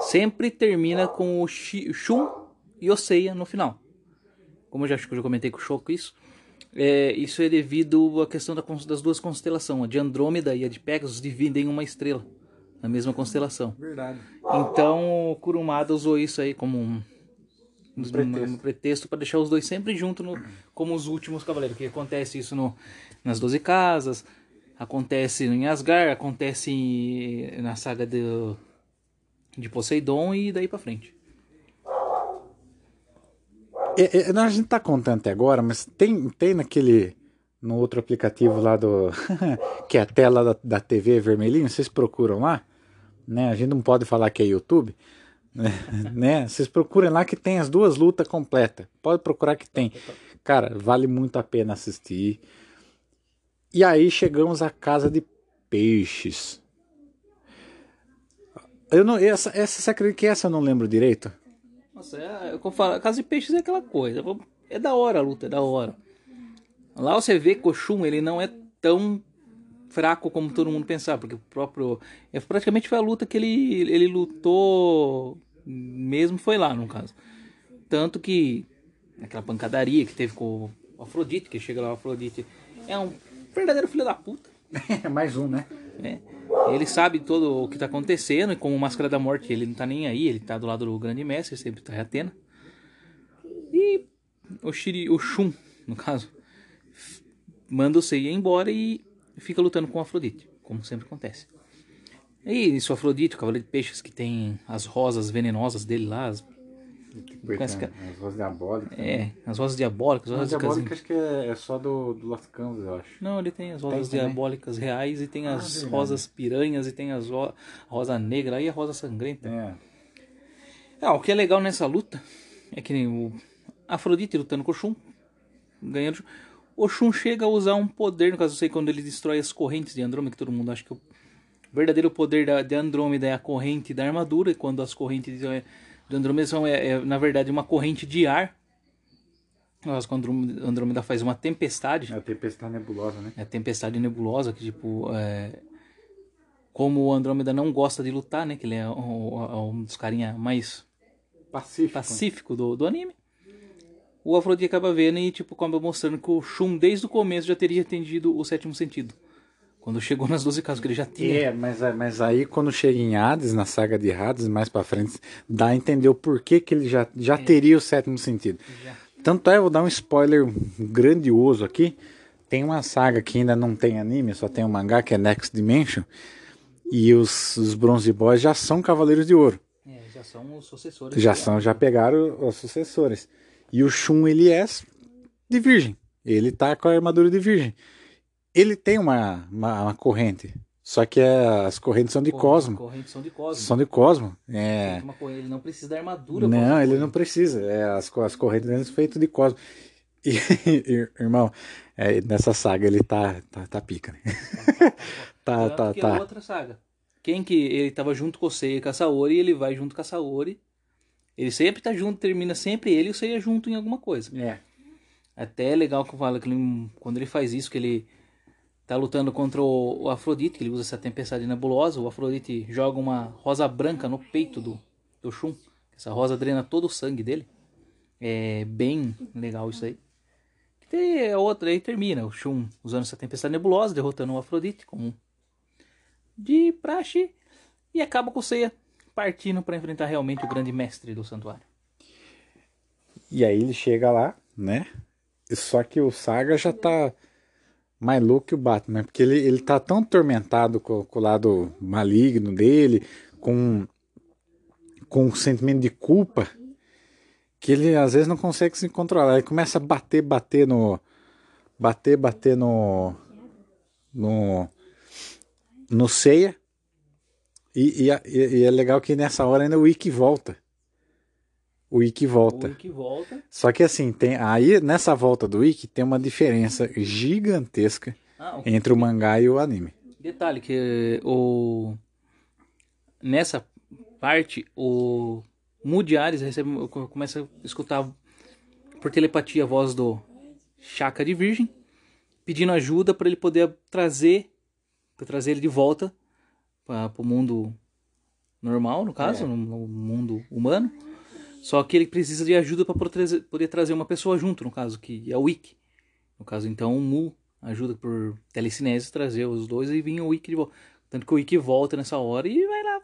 sempre termina com o Shun e o Seiya no final. Como eu já, acho que eu já comentei com o Choco isso, é, isso é devido à questão da das duas constelações. A de Andrômeda e a de Pegasus dividem uma estrela na mesma constelação. Verdade. Então o Kurumada usou isso aí como um, um pretexto. um pretexto para deixar os dois sempre juntos como os últimos cavaleiros. Que acontece isso no, nas Doze Casas, acontece em Asgard, acontece na saga de, de Poseidon e daí para frente. É, é, a gente tá contando até agora, mas tem, tem naquele. No outro aplicativo lá do. que é a tela da, da TV vermelhinho, vocês procuram lá. Né? A gente não pode falar que é YouTube. né? Vocês procurem lá que tem as duas lutas completas. Pode procurar que tem. Cara, vale muito a pena assistir. E aí chegamos à casa de peixes. Eu não, essa, essa, você acredita que essa eu não lembro direito? Nossa, é, eu falo, Casa de Peixes é aquela coisa. É da hora a luta, é da hora. Lá você vê Shun, ele não é tão fraco como todo mundo pensava, porque o próprio. É, praticamente foi a luta que ele, ele lutou mesmo, foi lá no caso. Tanto que aquela pancadaria que teve com o Afrodite, que chega lá o Afrodite, é um verdadeiro filho da puta. Mais um, né? né? Ele sabe todo o que tá acontecendo e como Máscara da Morte ele não tá nem aí, ele tá do lado do grande mestre, sempre tá em Atena. E o Shiri, o Shun, no caso, manda o Seiya embora e fica lutando com Afrodite, como sempre acontece. E isso, o Afrodite, o cavaleiro de peixes que tem as rosas venenosas dele lá, as, As vozes diabólicas. é, as rosas diabólicas, as As rosas diabólicas que é, é só do, do Las Campos, eu acho. Não, ele tem as rosas também? diabólicas reais e tem as verdade. rosas piranhas e tem as ro rosa negra e a rosa sangrenta. É. Ah, o que é legal nessa luta é que nem o Afrodite lutando com o Shun, ganhando. O Shun chega a usar um poder, no caso eu sei quando ele destrói as correntes de Andrômeda, que todo mundo acha que o verdadeiro poder da, de Andrômeda é a corrente da armadura, e quando as correntes de, de Andrômeda são, é, é, na verdade, uma corrente de ar. Mas quando Andrômeda- Andrômeda faz uma tempestade, É a tempestade nebulosa, né? é a tempestade nebulosa, que tipo. É... Como o Andrômeda não gosta de lutar, né? Que ele é um, um dos carinha mais Pacífico. pacífico do, do anime. O Afrodite acaba vendo e tipo, acaba mostrando que o Shun desde o começo já teria entendido o sétimo sentido. Quando chegou nas 12 casas, que ele já tinha. É, mas, mas aí quando chega em Hades, na saga de Hades, mais pra frente, dá a entender o porquê que ele já, já teria o sétimo sentido. Já. Tanto é, vou dar um spoiler grandioso aqui. Tem uma saga que ainda não tem anime, só tem um mangá, que é Next Dimension. E os, os Bronze Boys já são Cavaleiros de Ouro. É, já são os sucessores. Já são, já pegaram os sucessores. E o Shun, ele é de virgem. Ele tá com a armadura de virgem. Ele tem uma, uma, uma corrente. Só que é- as correntes são de Cosmo. Correntes são de Cosmo. São de Cosmo. É. Ele não precisa da armadura. Não, ele não precisa. É, as, as correntes dele são feitas de Cosmo. E, irmão, é, nessa saga ele tá, tá, tá pica, né? tá, Tanto tá, que é tá. outra saga. Quem que ele tava junto com o Seiya e com a Saori, ele vai junto com a Saori. Ele sempre tá junto, termina sempre ele e o Seiya junto em alguma coisa. É. Até é legal que eu falo que ele- quando ele faz isso, que ele tá lutando contra o, o Afrodite, que ele usa essa tempestade nebulosa, o Afrodite joga uma rosa branca no peito do, do Shun. Essa rosa drena todo o sangue dele. É bem legal isso aí. Que tem a outra aí termina, o Shun usando essa tempestade nebulosa, derrotando o Afrodite como de praxe e acaba com o Seiya partindo para enfrentar realmente o grande mestre do santuário. E aí ele chega lá, né? Só que o Saga já tá mais louco que o Batman, porque ele, ele tá tão atormentado com, com o lado maligno dele, com, com o sentimento de culpa, que ele às vezes não consegue se controlar. Ele começa a bater, bater no. Bater, bater no. No. No ceia. E, e, e é legal que nessa hora ainda o Ikki volta. O Ikki volta. O Ikki volta. Só que assim, tem aí nessa volta do Ikki tem uma diferença gigantesca Ah, entre o mangá e o anime. Detalhe que o nessa parte o Moody Ares recebe começa a escutar por telepatia a voz do Chaka de Virgem pedindo ajuda para ele poder trazer para trazer ele de volta para o mundo normal, no caso, no, no mundo humano. Só que ele precisa de ajuda para poder trazer uma pessoa junto, no caso, que é o Ikki. No caso, então, o Mu ajuda por telecinese trazer os dois e vir o Ikki de volta. Tanto que o Ikki volta nessa hora e vai lá.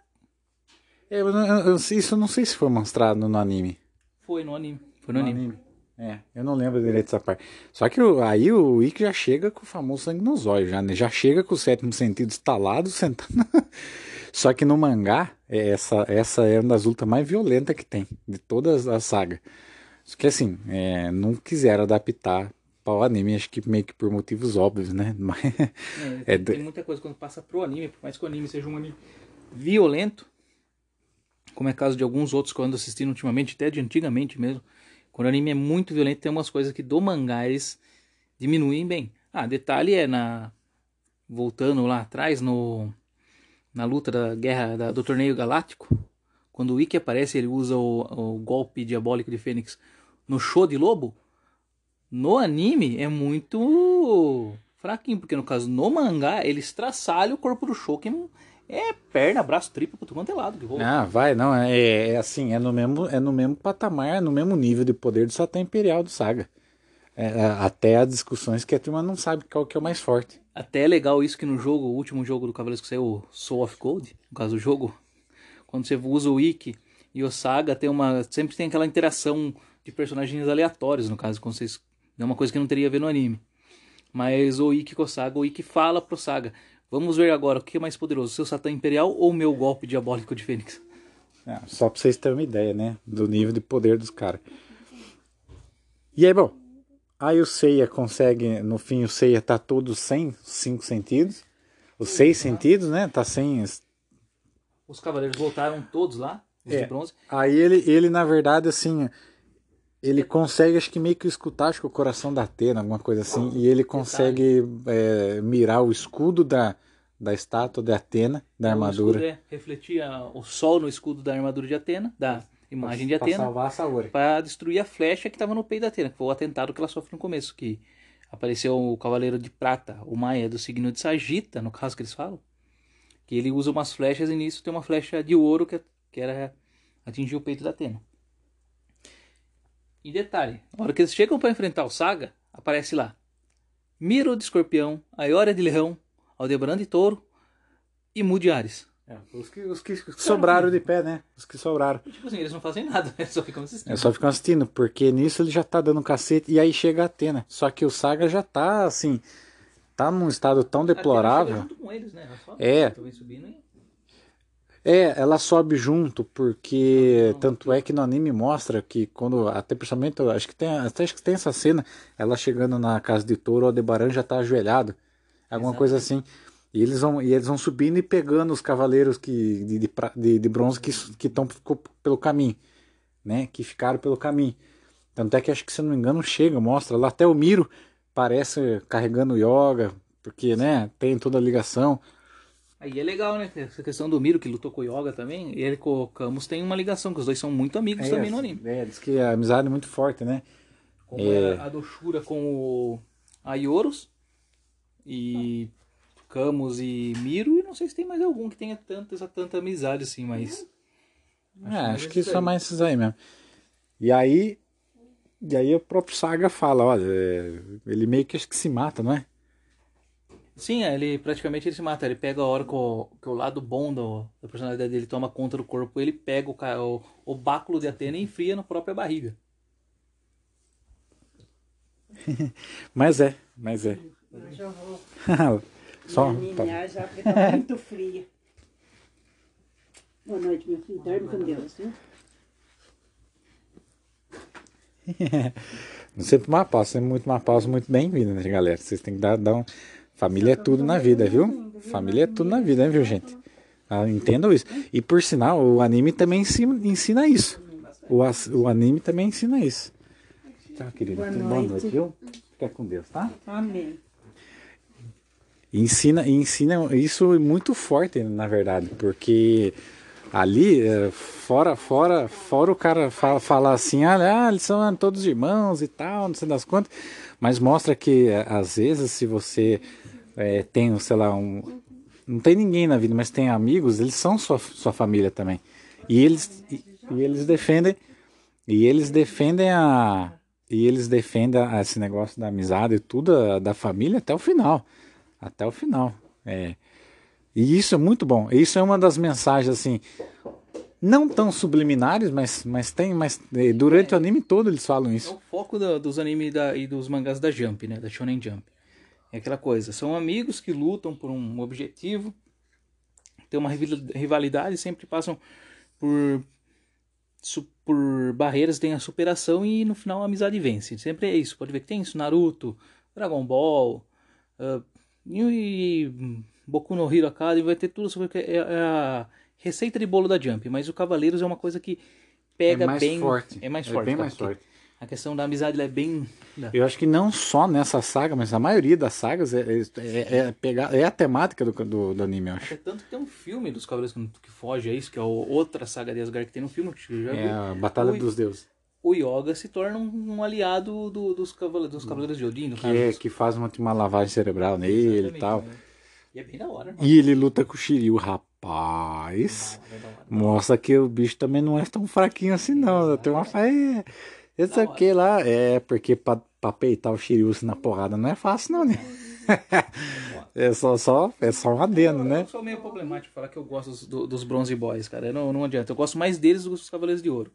É, eu eu- isso eu não sei se foi mostrado no anime. Foi no anime. Foi no, anime. É, eu não lembro direito dessa parte. Só que o- aí o Ikki já chega com o famoso sangue nos olhos, já, né? Já chega com o sétimo sentido instalado, sentado. Só que no mangá, é essa, essa é uma das lutas mais violentas que tem, de todas as sagas. Só que assim, é, não quiseram adaptar para o anime, acho que meio que por motivos óbvios, né? Mas, É, É, tem muita coisa quando passa pro anime, por mais que o anime seja um anime violento, como é caso de alguns outros que eu ando assistindo ultimamente, até de antigamente mesmo. Quando o anime é muito violento, tem umas coisas que do mangá eles diminuem bem. Ah, detalhe é na. Voltando lá atrás, no na luta da guerra da- do torneio galáctico, quando o Ikki aparece, ele usa o, o golpe diabólico de Fênix no show de lobo. No anime é muito fraquinho, porque no caso no mangá ele estraçalha o corpo do Shoken. É perna, braço, tripa, por tudo quanto é lado. Que ah, vai, não, é, é assim, é no mesmo, é no mesmo patamar, é no mesmo nível de poder do Satã Imperial do Saga. É, é, até as discussões que a turma não sabe qual que é o mais forte. Até é legal isso que no jogo, o último jogo do Cavaleiros que saiu, o Soul of Gold, no caso do jogo, quando você usa o Ikki e o Saga, tem uma, sempre tem aquela interação de personagens aleatórios, no caso, quando vocês, é uma coisa que não teria a ver no anime. Mas o Ikki com o Saga, o Ikki fala pro Saga, vamos ver agora o que é mais poderoso, o seu Satã Imperial ou o meu golpe diabólico de Fênix? É, só pra vocês terem uma ideia, né? Do nível de poder dos caras. E aí, bom. Aí o Seiya consegue, no fim, o Seiya tá todo sem cinco sentidos. Os seis sentidos, né? Tá sem. os- Os cavaleiros voltaram todos lá, os É. de bronze. Aí ele, ele, na verdade, assim. Ele consegue, acho que meio que escutar, acho que o coração da Atena, alguma coisa assim. E ele consegue é, mirar o escudo da, da estátua de Atena, da O armadura. escudo é, refletia o sol no escudo da armadura de Atena, da imagem de pra Atena, salvar a Saori. para destruir a flecha que estava no peito da Atena, que foi o atentado que ela sofre no começo, que apareceu o cavaleiro de prata, o Maia do signo de Sagita, no caso que eles falam, que ele usa umas flechas e nisso tem uma flecha de ouro que, que era atingir o peito da Atena. E detalhe, na hora que eles chegam para enfrentar o Saga, aparece lá Miro de escorpião, Aiora de leão, Aldebaran de touro e Mu de Ares. É, os, que, os que sobraram de pé, né? Os que sobraram. E, Tipo assim, eles não fazem nada, eles só ficam assistindo. É só ficar assistindo, porque nisso ele já tá dando cacete e aí chega a Atena. Só que o Saga já tá assim, tá num estado tão deplorável. junto com eles, né? É. subindo e- É, ela sobe junto, porque tanto é que no anime mostra que quando, até principalmente, acho que tem, até acho que tem essa cena, ela chegando na casa de touro, o Aldebaran já tá ajoelhado, alguma coisa assim. E eles vão, e eles vão subindo e pegando os cavaleiros que, de, de, de, bronze que estão pelo caminho, né? Que ficaram pelo caminho. Tanto é que acho que, se não me engano, chega, mostra lá. Até o Miro parece carregando o Yoga, porque, né, tem toda a ligação. Aí é legal, né? Essa questão do Miro, que lutou com o Yoga também, e ele com o Camus tem uma ligação, que os dois são muito amigos também no anime. É, diz que a amizade é muito forte, né? Como É. era a do Shura com o Aioros e Camus e Miro, e não sei se tem mais algum que tenha tanta, essa tanta amizade assim, mas. É, mais acho que esses só aí. mais esses aí mesmo. E aí, e aí o próprio Saga fala, olha, é, ele meio que acho que se mata, não é? Sim, é, ele praticamente ele se mata. Ele pega a hora que o, que o lado bom do, da personalidade dele toma conta do corpo, ele pega o, o, o báculo de Atena e enfia na própria barriga. mas é, mas é. Hoje eu vou Só. me aninhar já porque tá muito fria. Boa noite, meu filho. Dorme com Deus, viu? Sempre uma pausa, sempre muito uma pausa, muito bem-vinda, né, galera? Vocês têm que dar, dar um. Família é tudo na vida, viu? Família é tudo na vida, né, viu, gente? Ah, entendam isso. E por sinal, o anime também ensina, isso. O, o anime também ensina isso. Tchau, querido. Boa Boa noite, noite. viu? Fica com Deus, tá? Amém. Ensina, ensina isso muito forte, na verdade, porque ali, eh, fora, fora, fora o cara fala, fala assim, ah, ah, eles são todos irmãos e tal, não sei das quantas, mas mostra que eh, às vezes se você eh, tem, sei lá, um, não tem ninguém na vida, mas tem amigos, eles são sua, sua família também. E eles, e, e eles defendem, e eles defendem a, e eles defendem a- esse negócio da amizade e tudo, a- da família até o final. Até o final. É. E isso é muito bom. Isso é uma das mensagens, assim, não tão subliminares, mas, mas tem, mas durante o anime todo eles falam É isso. o foco da- dos animes e dos mangás da Jump, né? Da Shonen Jump. É aquela coisa, são amigos que lutam por um objetivo, tem uma rivali- rivalidade, sempre passam por, por barreiras, tem a superação e no final a amizade vence. Sempre é isso. Pode ver que tem isso, Naruto, Dragon Ball, ah, e, Boku no Hero Academy, vai ter tudo sobre é, é a receita de bolo da Jump, mas o Cavaleiros é uma coisa que pega É mais bem, forte. é mais É forte, bem cara, mais forte. A questão da amizade é bem Eu acho que não só nessa saga, mas a maioria das sagas é, é, é, pegar, é a temática do, do, do anime, eu acho. É tanto que tem um filme dos Cavaleiros que, que foge a isso, que é o- outra saga de Asgard que tem no filme, que já É viu. a Batalha o, dos Deuses. o Yoga se torna um, um aliado do- dos, cavaleiros, dos Cavaleiros de Odin, no Que, caso. é, que faz uma, uma lavagem cerebral nele e tal. né? E é bem da hora, né? E ele luta com o Shiryu, rapaz. É da hora. Mostra que o bicho também não é tão fraquinho assim, não. Tem uma fé. Esse aqui lá. É, porque pra, pra peitar o Shiryu na porrada não é fácil, não, né? é só, só, é só um adendo, Eu né? sou meio problemático falar que eu gosto dos, do- dos Bronze Boys, cara. Eu Não, não adianta. Eu gosto mais deles do que dos Cavaleiros de Ouro.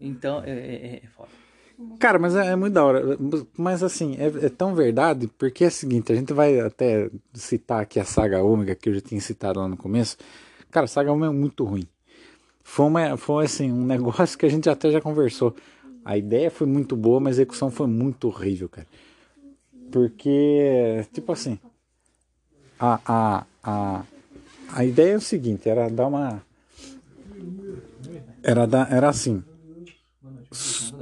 Então, é, é, é foda. Cara, mas é, é muito da hora. Mas assim, é, é tão verdade, porque é o seguinte, a gente vai até citar aqui a saga Ômega, que eu já tinha citado lá no começo. Cara, a saga Ômega é muito ruim. Foi, uma, foi assim, um negócio que a gente até já conversou. A ideia foi muito boa, mas a execução foi muito horrível, cara. Porque, tipo assim, a, a, a, a ideia é o seguinte, era dar uma. Era, dar, era assim,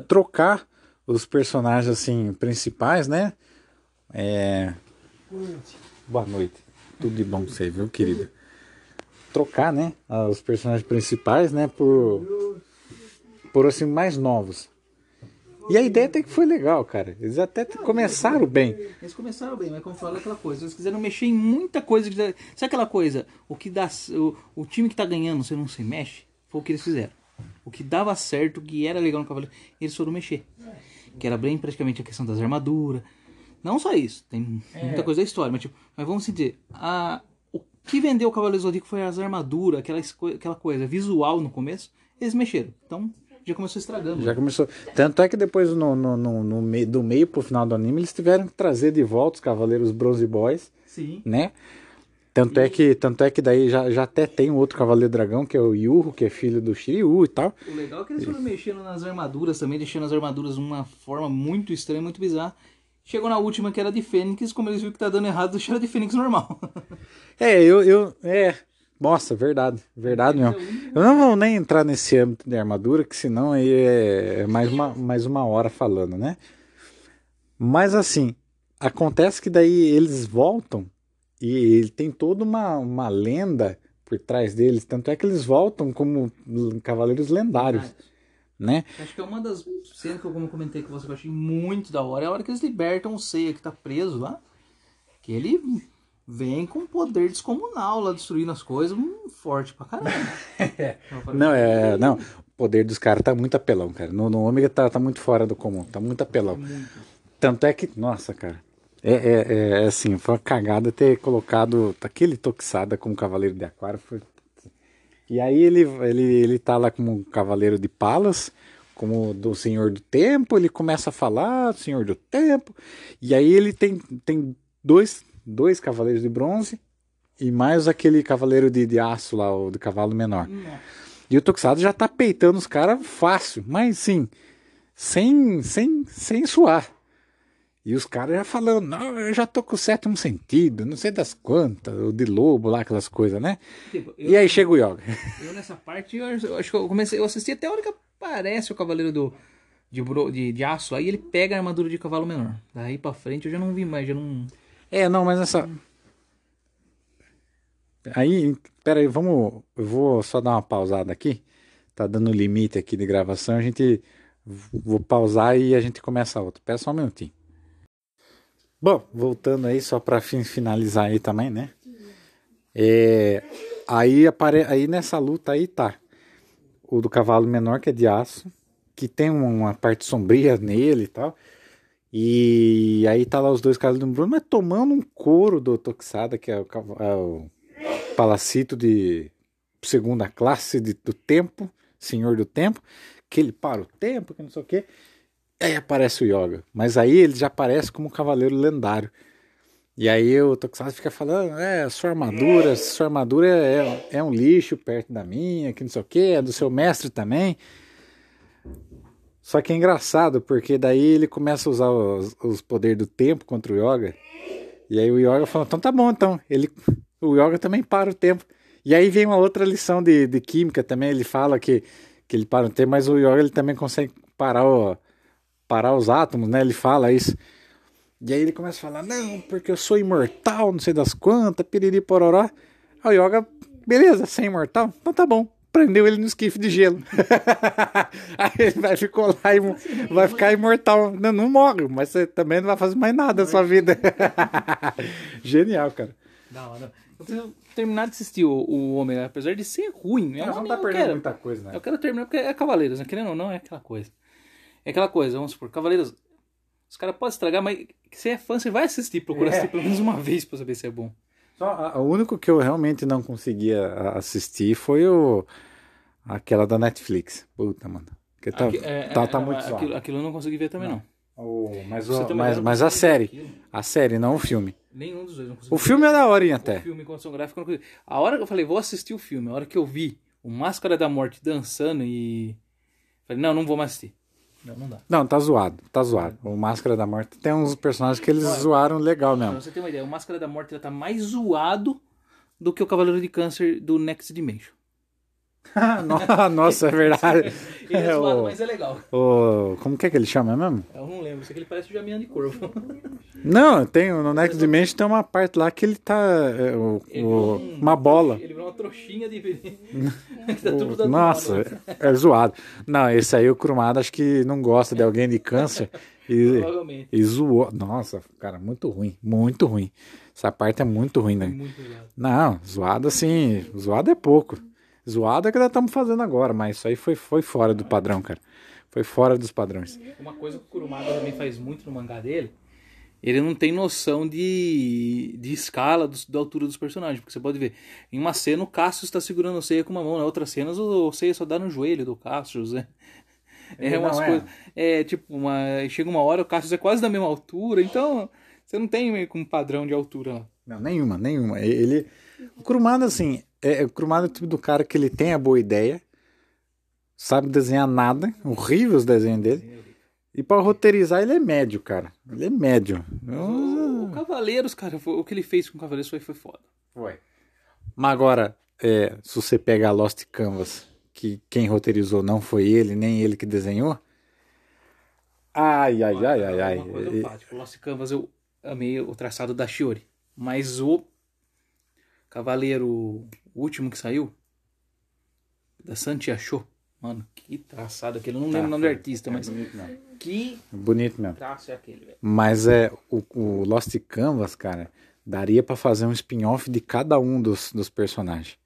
trocar os personagens assim principais, né? É... Boa noite. Tudo de bom você, viu, querido? Trocar, né? Os personagens principais, né? Por por assim mais novos. E a ideia até que foi legal, cara. Eles até começaram bem. Eles começaram bem, mas como eu falo, é aquela coisa. Eles quiseram mexer em muita coisa. Sabe aquela coisa? O que dá. O, o time que tá ganhando, você não se mexe? Foi o que eles fizeram. O que dava certo, o que era legal no Cavaleiro, eles foram mexer. Que era bem praticamente a questão das armaduras. Não só isso, tem muita coisa da história, mas tipo, mas vamos dizer, a, o que vendeu o Cavaleiro Zodíaco foi as armaduras, aquela, aquela coisa visual no começo, eles mexeram. Então, já começou estragando. Já começou. Tanto é que depois, no, no, no, no meio, do meio pro final do anime, eles tiveram que trazer de volta os Cavaleiros Bronze Boys, Sim. né? Tanto é que, tanto é que daí já, já até tem um outro Cavaleiro Dragão, que é o Yurro, que é filho do Shiryu e tal. O legal é que eles foram mexendo nas armaduras também, deixando as armaduras de uma forma muito estranha, muito bizarra. Chegou na última que era de Fênix, como eles viram que tá dando errado, deixaram de Fênix normal. É, eu, eu, é, nossa, verdade, verdade mesmo. Eu não vou nem entrar nesse âmbito de armadura, que senão aí é é mais uma, mais uma hora falando, né? Mas assim, acontece que daí eles voltam e ele tem toda uma, uma lenda por trás deles, tanto é que eles voltam como cavaleiros lendários, né? Acho que é uma das cenas que eu como comentei com você que eu achei muito da hora. É a hora que eles libertam o Seiya que tá preso lá. Que ele vem com poder descomunal lá, destruindo as coisas. hum, forte pra caramba. Não, é, não, o poder dos caras tá muito apelão, cara. No, no Ômega tá, tá muito fora do comum, tá muito apelão. Tanto é que, nossa, cara, é, é, é, é assim, foi uma cagada ter colocado aquele Toxada como Cavaleiro de Aquário. Foi... E aí ele, ele, ele tá lá como Cavaleiro de Palas, como do Senhor do Tempo, ele começa a falar do Senhor do Tempo, e aí ele tem, tem dois, dois cavaleiros de bronze e mais aquele cavaleiro de, de aço lá, o de cavalo menor. E o Tokusatsu já tá peitando os caras fácil, mas sim, sem, sem, sem suar. E os caras já falando, não, eu já tô com o sétimo sentido, não sei das quantas, o de lobo lá, aquelas coisas, né? Tipo, eu, E aí chega o Yoga. eu nessa parte, eu, eu acho que eu comecei, eu assisti até a hora que aparece o cavaleiro do, de, de, de aço, aí ele pega a armadura de cavalo menor. Daí pra frente eu já não vi mais, já não... É, não, mas essa. Aí, peraí, vamos. Eu vou só dar uma pausada aqui. Tá dando limite aqui de gravação. A gente. Vou pausar e a gente começa a outra. Espera só um minutinho. Bom, voltando aí, só pra fin- finalizar aí também, né? É, aí, apare... aí nessa luta aí tá o do cavalo menor, que é de aço, que tem uma parte sombria nele e tal. E aí tá lá os dois caras do Bruno, mas tomando um couro do Toxada, que é o, é o palacito de segunda classe de- do tempo, senhor do tempo, que ele para o tempo, que não sei o quê. Aí aparece o Yoga, mas aí ele já aparece como um cavaleiro lendário. E aí o Tokusatsu fica falando, é, sua armadura, sua armadura é, é um lixo perto da minha, que não sei o que, é do seu mestre também. Só que é engraçado, porque daí ele começa a usar os, os poderes do tempo contra o Yoga. E aí o Yoga fala, então tá bom, então. Ele, o Yoga também para o tempo. E aí vem uma outra lição de, de química também, ele fala que, que ele para o tempo, mas o Yoga ele também consegue parar, o, parar os átomos, né? Ele fala isso. E aí ele começa a falar, não, porque eu sou imortal, não sei das quantas, piriri pororó. Aí o Yoga, beleza, você é imortal? Então tá bom. Prendeu ele no esquife de gelo. aí ele vai ficar lá e vai ficar imortal. Não, não morre, mas você também não vai fazer mais nada na sua vida. Genial, cara. Da hora. Eu preciso terminar de assistir o, o Ômega, apesar de ser ruim. Nós vamos eu tá perdendo quero. muita coisa, né? Eu quero terminar porque é Cavaleiros, né? Querendo ou não, é aquela coisa. É aquela coisa, vamos supor, Cavaleiros. Os caras podem estragar, mas se você é fã, você vai assistir, procura É. assistir pelo menos uma vez pra saber se é bom. Só, o único que eu realmente não conseguia assistir foi o aquela da Netflix. Puta, mano. Que tá, Aqui- é, tá, é, tá não, muito aquilo, aquilo eu não consegui ver também, não. O- mas, o- mas, mas não a ver série. aquilo. A série, não o filme. Nenhum dos dois. Não consegui O ver. filme é da hora O até. filme condição gráfica eu não consegui. A hora que eu falei, vou assistir o filme, a hora que eu vi o Máscara da Morte dançando e. Falei, não, não vou mais assistir. Não, não dá. Não, tá zoado, tá zoado. O Máscara da Morte tem uns personagens que eles zoaram legal Pra mesmo. você ter uma ideia, o Máscara da Morte tá mais zoado do que o Cavaleiro de Câncer do Next Dimension. Nossa, é verdade. Ele é, É, zoado, o- mas é legal. O, como que é que ele chama mesmo? Eu não lembro, isso aqui ele parece o Jamião de Corvo. Não, tem, no Next Dimension tem uma parte lá que ele tá. é, o- Ele o- um- uma bola. Ele virou uma trouxinha de. tá Nossa, é, é zoado. Não, esse aí o Crumado acho que não gosta de alguém de câncer e, Provavelmente. e zoou. Nossa, cara, muito ruim, muito ruim. Essa parte é muito ruim, né? Muito. Não, zoado assim, zoado é pouco. Zoado é que nós estamos fazendo agora, mas isso aí foi, foi fora do padrão, cara. Foi fora dos padrões. Uma coisa que o Kurumada também faz muito no mangá dele, ele não tem noção de, de escala, dos- da altura dos personagens. Porque você pode ver, em uma cena o Cassius está segurando o Seiya com uma mão, na outra cena o Seiya só dá no joelho do Cassius, né? É umas não é. coisas. É tipo, uma, chega uma hora o Cassius é quase da mesma altura, então você não tem meio que um padrão de altura lá. Não, nenhuma, nenhuma. Ele. O Kurumada, assim, é, o Kurumada é o tipo do cara que ele tem a boa ideia, sabe desenhar nada, horrível os desenhos dele. E pra roteirizar ele é médio, cara. Ele é médio. O, o Cavaleiros, cara, foi- o que ele fez com o Cavaleiros foi, foi foda. Foi. Mas agora, é, se você pegar Lost Canvas, que quem roteirizou não foi ele, nem ele que desenhou. Ai, ai, ai, ai, ai. Uma coisa Lost Canvas eu amei o traçado da Shiori. Mas o Cavaleiro o último que saiu, da Santi achou. Mano, que traçado aquele. Eu não lembro o nome do artista, mas que Bonito mesmo. traço é aquele, velho. Mas é o, o Lost Canvas, cara, daria pra fazer um spin-off de cada um dos, dos personagens.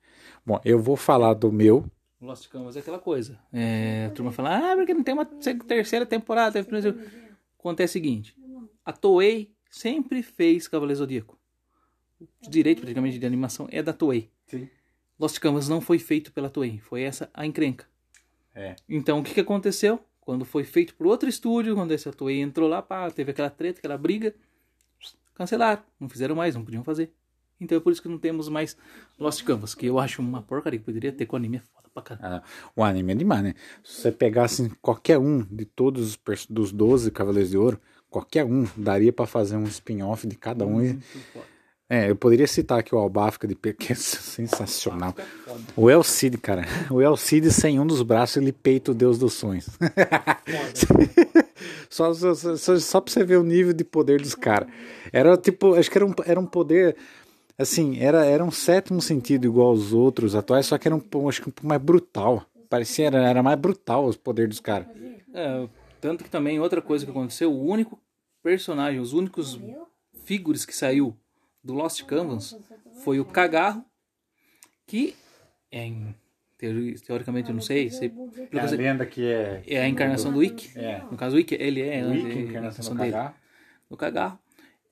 Bom, eu vou falar do meu. O Lost Canvas é aquela coisa. É, a turma fala, ah, porque não tem uma terceira temporada. Acontece o seguinte: a Toei sempre fez Cavaleiro Zodíaco. O direito, praticamente, de animação é da Toei. Sim. Lost Canvas não foi feito pela Toei, foi essa a encrenca. É. Então, o que, que aconteceu? Quando foi feito por outro estúdio, quando esse Toei entrou lá, pá, teve aquela treta, aquela briga, cancelaram. Não fizeram mais, não podiam fazer. Então é por isso que não temos mais Lost Canvas, que eu acho uma porcaria que poderia ter com o anime, é foda pra caralho. Ah, o anime é demais, né? Se você pegasse qualquer um de todos os dos 12 Cavaleiros de Ouro, qualquer um daria pra fazer um spin-off de cada um. E, é, eu poderia citar aqui o Albáfica de Pe- que é sensacional. O El Cid, cara. O El Cid sem um dos braços, ele peita o Deus dos sonhos. só, só, só, só pra você ver o nível de poder dos caras. Era tipo, acho que era um, era um poder. Assim, era, era um sétimo sentido igual aos outros atuais, só que era um, pouco- acho que um pouco mais brutal. Parecia, era, era mais brutal os poderes dos caras. É, tanto que também outra coisa que aconteceu, o único personagem, os únicos figures que saiu do Lost Canvas foi o Cagarro, que é em, teori- teoricamente eu não sei, que eu sei, lenda que é. é a encarnação do Ikki. É. No caso, o Ikki, ele é, O né, Ikki, é a encarnação do dele, Cagarro. do Cagarro.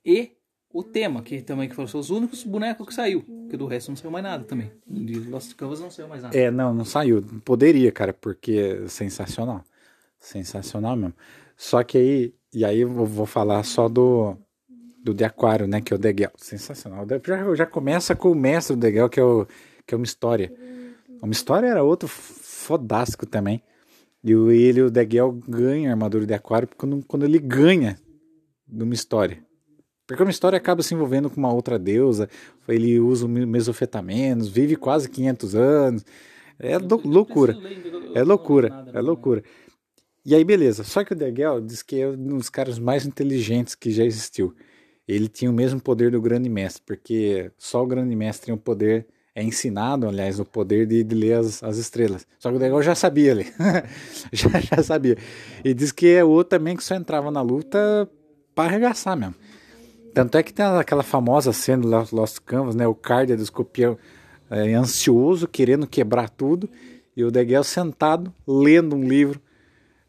E o tema, que também que foram os únicos bonecos que saiu, porque do resto não saiu mais nada também. De Lost Canvas não saiu mais nada. É, não, não saiu. Poderia, cara, porque é sensacional. Sensacional mesmo. Só que aí, e aí eu vou falar só do do de aquário, né, que é o Degel. Sensacional. Já, já começa com o mestre do Degel, que é, o, que é uma história. Uma história era outro fodástico também. E o, ele, o Degel ganha a armadura de aquário quando, quando ele ganha de uma história. Porque uma história acaba se envolvendo com uma outra deusa, ele usa o mesofetamenos, vive quase 500 anos. É lou- loucura. É loucura, é loucura. E aí, beleza. Só que o Degel diz que é um dos caras mais inteligentes que já existiu. Ele tinha o mesmo poder do Grande Mestre, porque só o Grande Mestre tem o poder, é ensinado, aliás, o poder de, de ler as, as estrelas. Só que o Degel já sabia ler. já, já sabia. E diz que é outro também que só entrava na luta para arregaçar mesmo. Tanto é que tem aquela famosa cena do Lost- Canvas, né? O Cardia do escorpião é, ansioso, querendo quebrar tudo, e o Degel sentado, lendo um livro,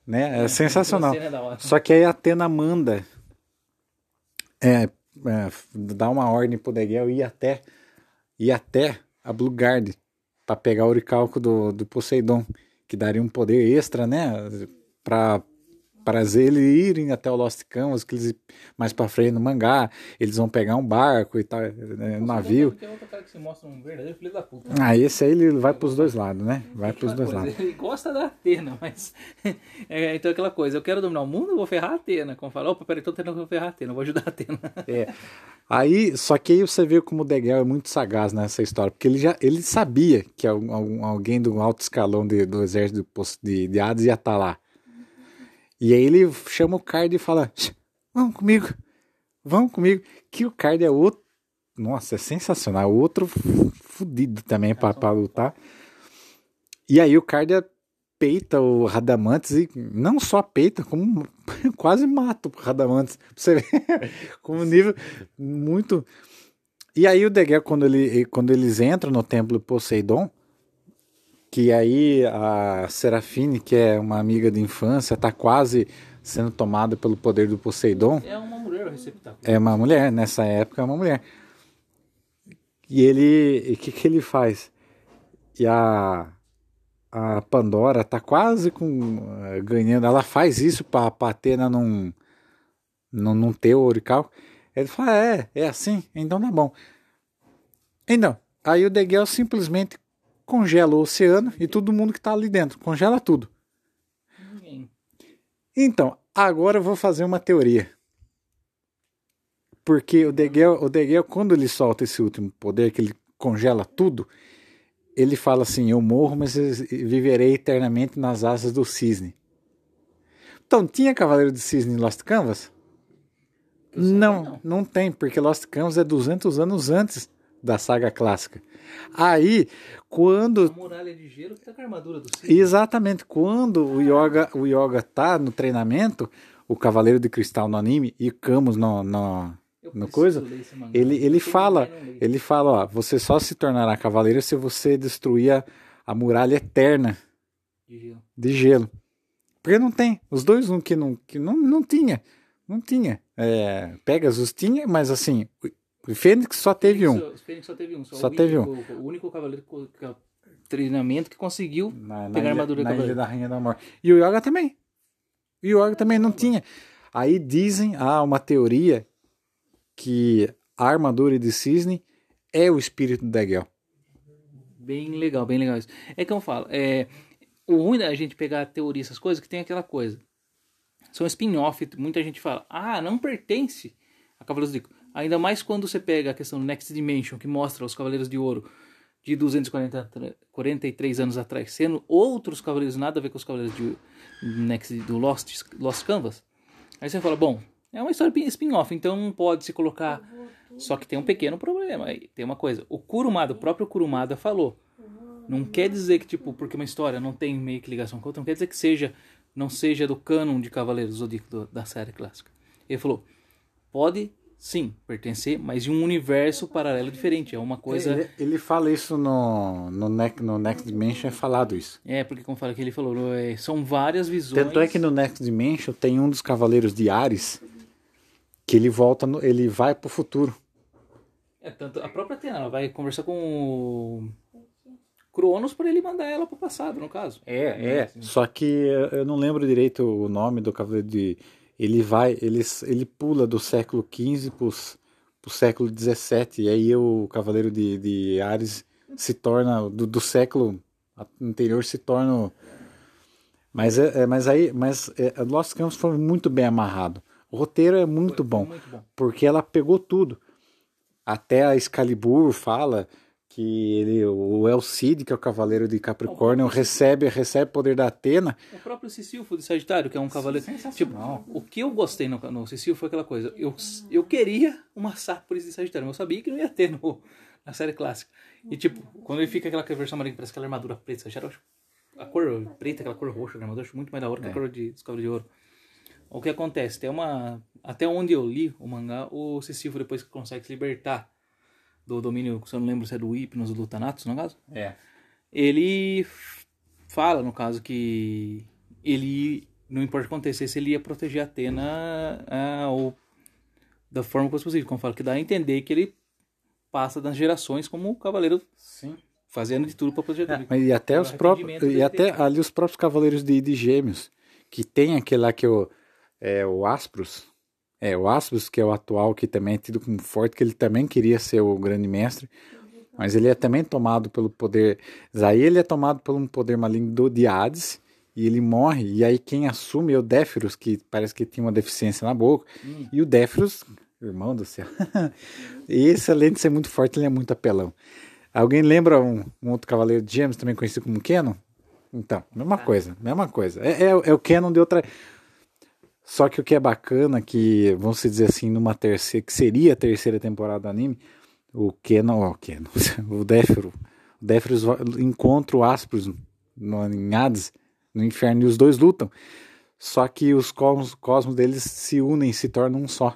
né? É, sensacional. é hora. Só que aí a Atena manda é, é, dar uma ordem pro Degel ir até, ir até a Blue Guard para pegar o oricalco do, do Poseidon, que daria um poder extra, né? Para para eles irem até o Lost Canvas, que eles mais para frente no mangá, eles vão pegar um barco e tal, né, um navio. Tem outro cara que se mostra um verdadeiro filho da puta. Ah, esse aí ele vai pros dois lados, né? Vai pros dois Aquela lados. coisa, Ele gosta da Atena, mas. é, então aquela coisa, eu quero dominar o mundo, vou ferrar a Atena. Como fala, opa, peraí, tô tentando ferrar a Atena, eu vou ajudar a Atena. É. Aí, só que aí você vê como o Degel é muito sagaz nessa história, porque ele já ele sabia que alguém do alto escalão de- do exército de, de, de Hades ia estar lá. E aí ele chama o Card e fala: "Shh, Vamos comigo, vamos comigo. Que o Card é outro. Nossa, é sensacional. Outro fu- fudido também pra, pra lutar. E aí o Card peita o Radamantes e não só peita, como quase mata o Radamantes. Pra você ver como nível muito. E aí o Degel, quando, ele, quando eles entram no templo Poseidon, que aí a Serafine, que é uma amiga de infância, tá quase sendo tomada pelo poder do Poseidon. É uma mulher o receptáculo. É uma mulher, nessa época é uma mulher. E ele, o que que ele faz? E a a Pandora tá quase com eh, ganhando, ela faz isso para a Atena não, não não ter o Orical. Ele fala: "É, é assim, então tá bom". Então, aí o Degel simplesmente congela o oceano e todo mundo que tá ali dentro, congela tudo. Ninguém. Então, agora eu vou fazer uma teoria. Porque o Degel, o Degel, quando ele solta esse último poder, que ele congela tudo, ele fala assim: Eu morro, mas eu viverei eternamente nas asas do cisne. Então, tinha Cavaleiro de Cisne em Lost Canvas? Não, não tem, porque Lost Canvas é 200 anos antes da saga clássica. Aí, quando A muralha de gelo que tá com a armadura do Cid. Exatamente. Quando o Yoga, o yoga tá no treinamento, o Cavaleiro de Cristal no anime e Camus no, no, no coisa, ele, ele fala, ele fala, ó, você só se tornará cavaleiro se você destruir a, a muralha eterna De gelo. de gelo. Porque não tem. Os dois um que não, que não, não tinha. Não tinha. É, Pegasus tinha, mas assim, Fênix só teve um. Fênix, Fênix só teve um. Só, Só o teve único- O, único cavaleiro com com treinamento que conseguiu Na, na pegar a ilha, armadura do na ilha da Rainha da Morte. E o Yoga também. E o York também não tinha. Aí dizem, há uma teoria que a armadura de cisne é o espírito da Egel. Bem legal, bem legal isso. É que eu falo, é, o ruim da gente pegar a teoria, essas coisas, que tem aquela coisa. São spin-off, muita gente fala, ah, não pertence a Cavaleiros de Ouro. Ainda mais quando você pega a questão do Next Dimension, que mostra os Cavaleiros de Ouro de 243 anos atrás, sendo outros Cavaleiros nada a ver com os Cavaleiros de Next do Lost, Lost Canvas. Aí você fala, bom, é uma história spin-off, então não pode se colocar. Só que tem um pequeno problema. aí Tem uma coisa. O Kurumada, o próprio Kurumada falou. Não quer dizer que, tipo, porque uma história não tem meio que ligação com outra, não quer dizer que seja, não seja do cânon de Cavaleiros Zodíaco da série clássica. Ele falou, pode sim pertencer, mas em um universo paralelo diferente. É uma coisa. Ele, ele fala isso no, no, Next, no Next Dimension, é falado isso. É, porque como fala que ele falou, é, são várias visões. Tanto é que no Next Dimension tem um dos Cavaleiros de Ares que ele volta, no- ele vai pro futuro. É, tanto a própria Atena, ela vai conversar com o Cronos para ele mandar ela pro passado, no caso. É, é. Só que eu eu não lembro direito o nome do Cavaleiro de. Ele vai, ele, ele pula do século XV pro, pro século XVII, e aí o Cavaleiro de, de Ares se torna, do, do século anterior se torna. o- Mas, é, é, mas aí, mas é, Lost Campos foi muito bem amarrado. O roteiro é muito bom, muito bom. porque ela pegou tudo. Até a Excalibur fala que ele, o Elcid, que é o cavaleiro de Capricórnio, recebe recebe poder da Atena. O próprio Sicilfo de Sagitário, que é um cavaleiro. Tipo, o que eu gostei no, no foi aquela coisa. Eu, eu queria uma Sápolis de Sagitário, mas eu sabia que não ia ter no, na série clássica. E tipo, quando ele fica aquela versão marinha, parece aquela armadura preta, Sagitário, eu acho a cor preta, aquela cor roxa da armadura, eu acho muito mais da hora que a cor de, dos Cavaleiros de Ouro. O que acontece? Tem uma. Até onde eu li o mangá, o Sicilfo, depois que consegue se libertar do domínio, se eu não lembro se é do Hypnos ou do Thanatos, no caso É. ele fala, no caso, que ele, não importa o que acontecesse, ele ia proteger a Atena ah, ou, da forma que fosse possível. Como fala, que dá a entender que ele passa das gerações como o cavaleiro Sim. fazendo de tudo para proteger a Atena. Mas e até É os próprios e até ali os próprios cavaleiros de, de Gêmeos, que tem aquele lá que é o é o Aspros. É, o Aspros, que é o atual, que também é tido como forte, que ele também queria ser o grande mestre, mas ele é também tomado pelo poder. Aí ele é tomado por um poder maligno do de Hades, e ele morre, e aí quem assume é o Déferos, que parece que tinha uma deficiência na boca, e o Déferos, irmão do céu, e esse além de ser muito forte, ele é muito apelão. Alguém lembra um, um outro cavaleiro de Gêmeos, também conhecido como Kenon? Então, mesma coisa, mesma coisa. É, é, é o Kenon de outra. Só que o que é bacana, que vamos dizer assim, numa terceira, que seria a terceira temporada do anime, o Kenon, ó, o Kenon, o Défero, o Déferos va- encontra o Aspros no, em Hades, no inferno, e os dois lutam. Só que os cosmos, cosmos deles se unem, se tornam um só.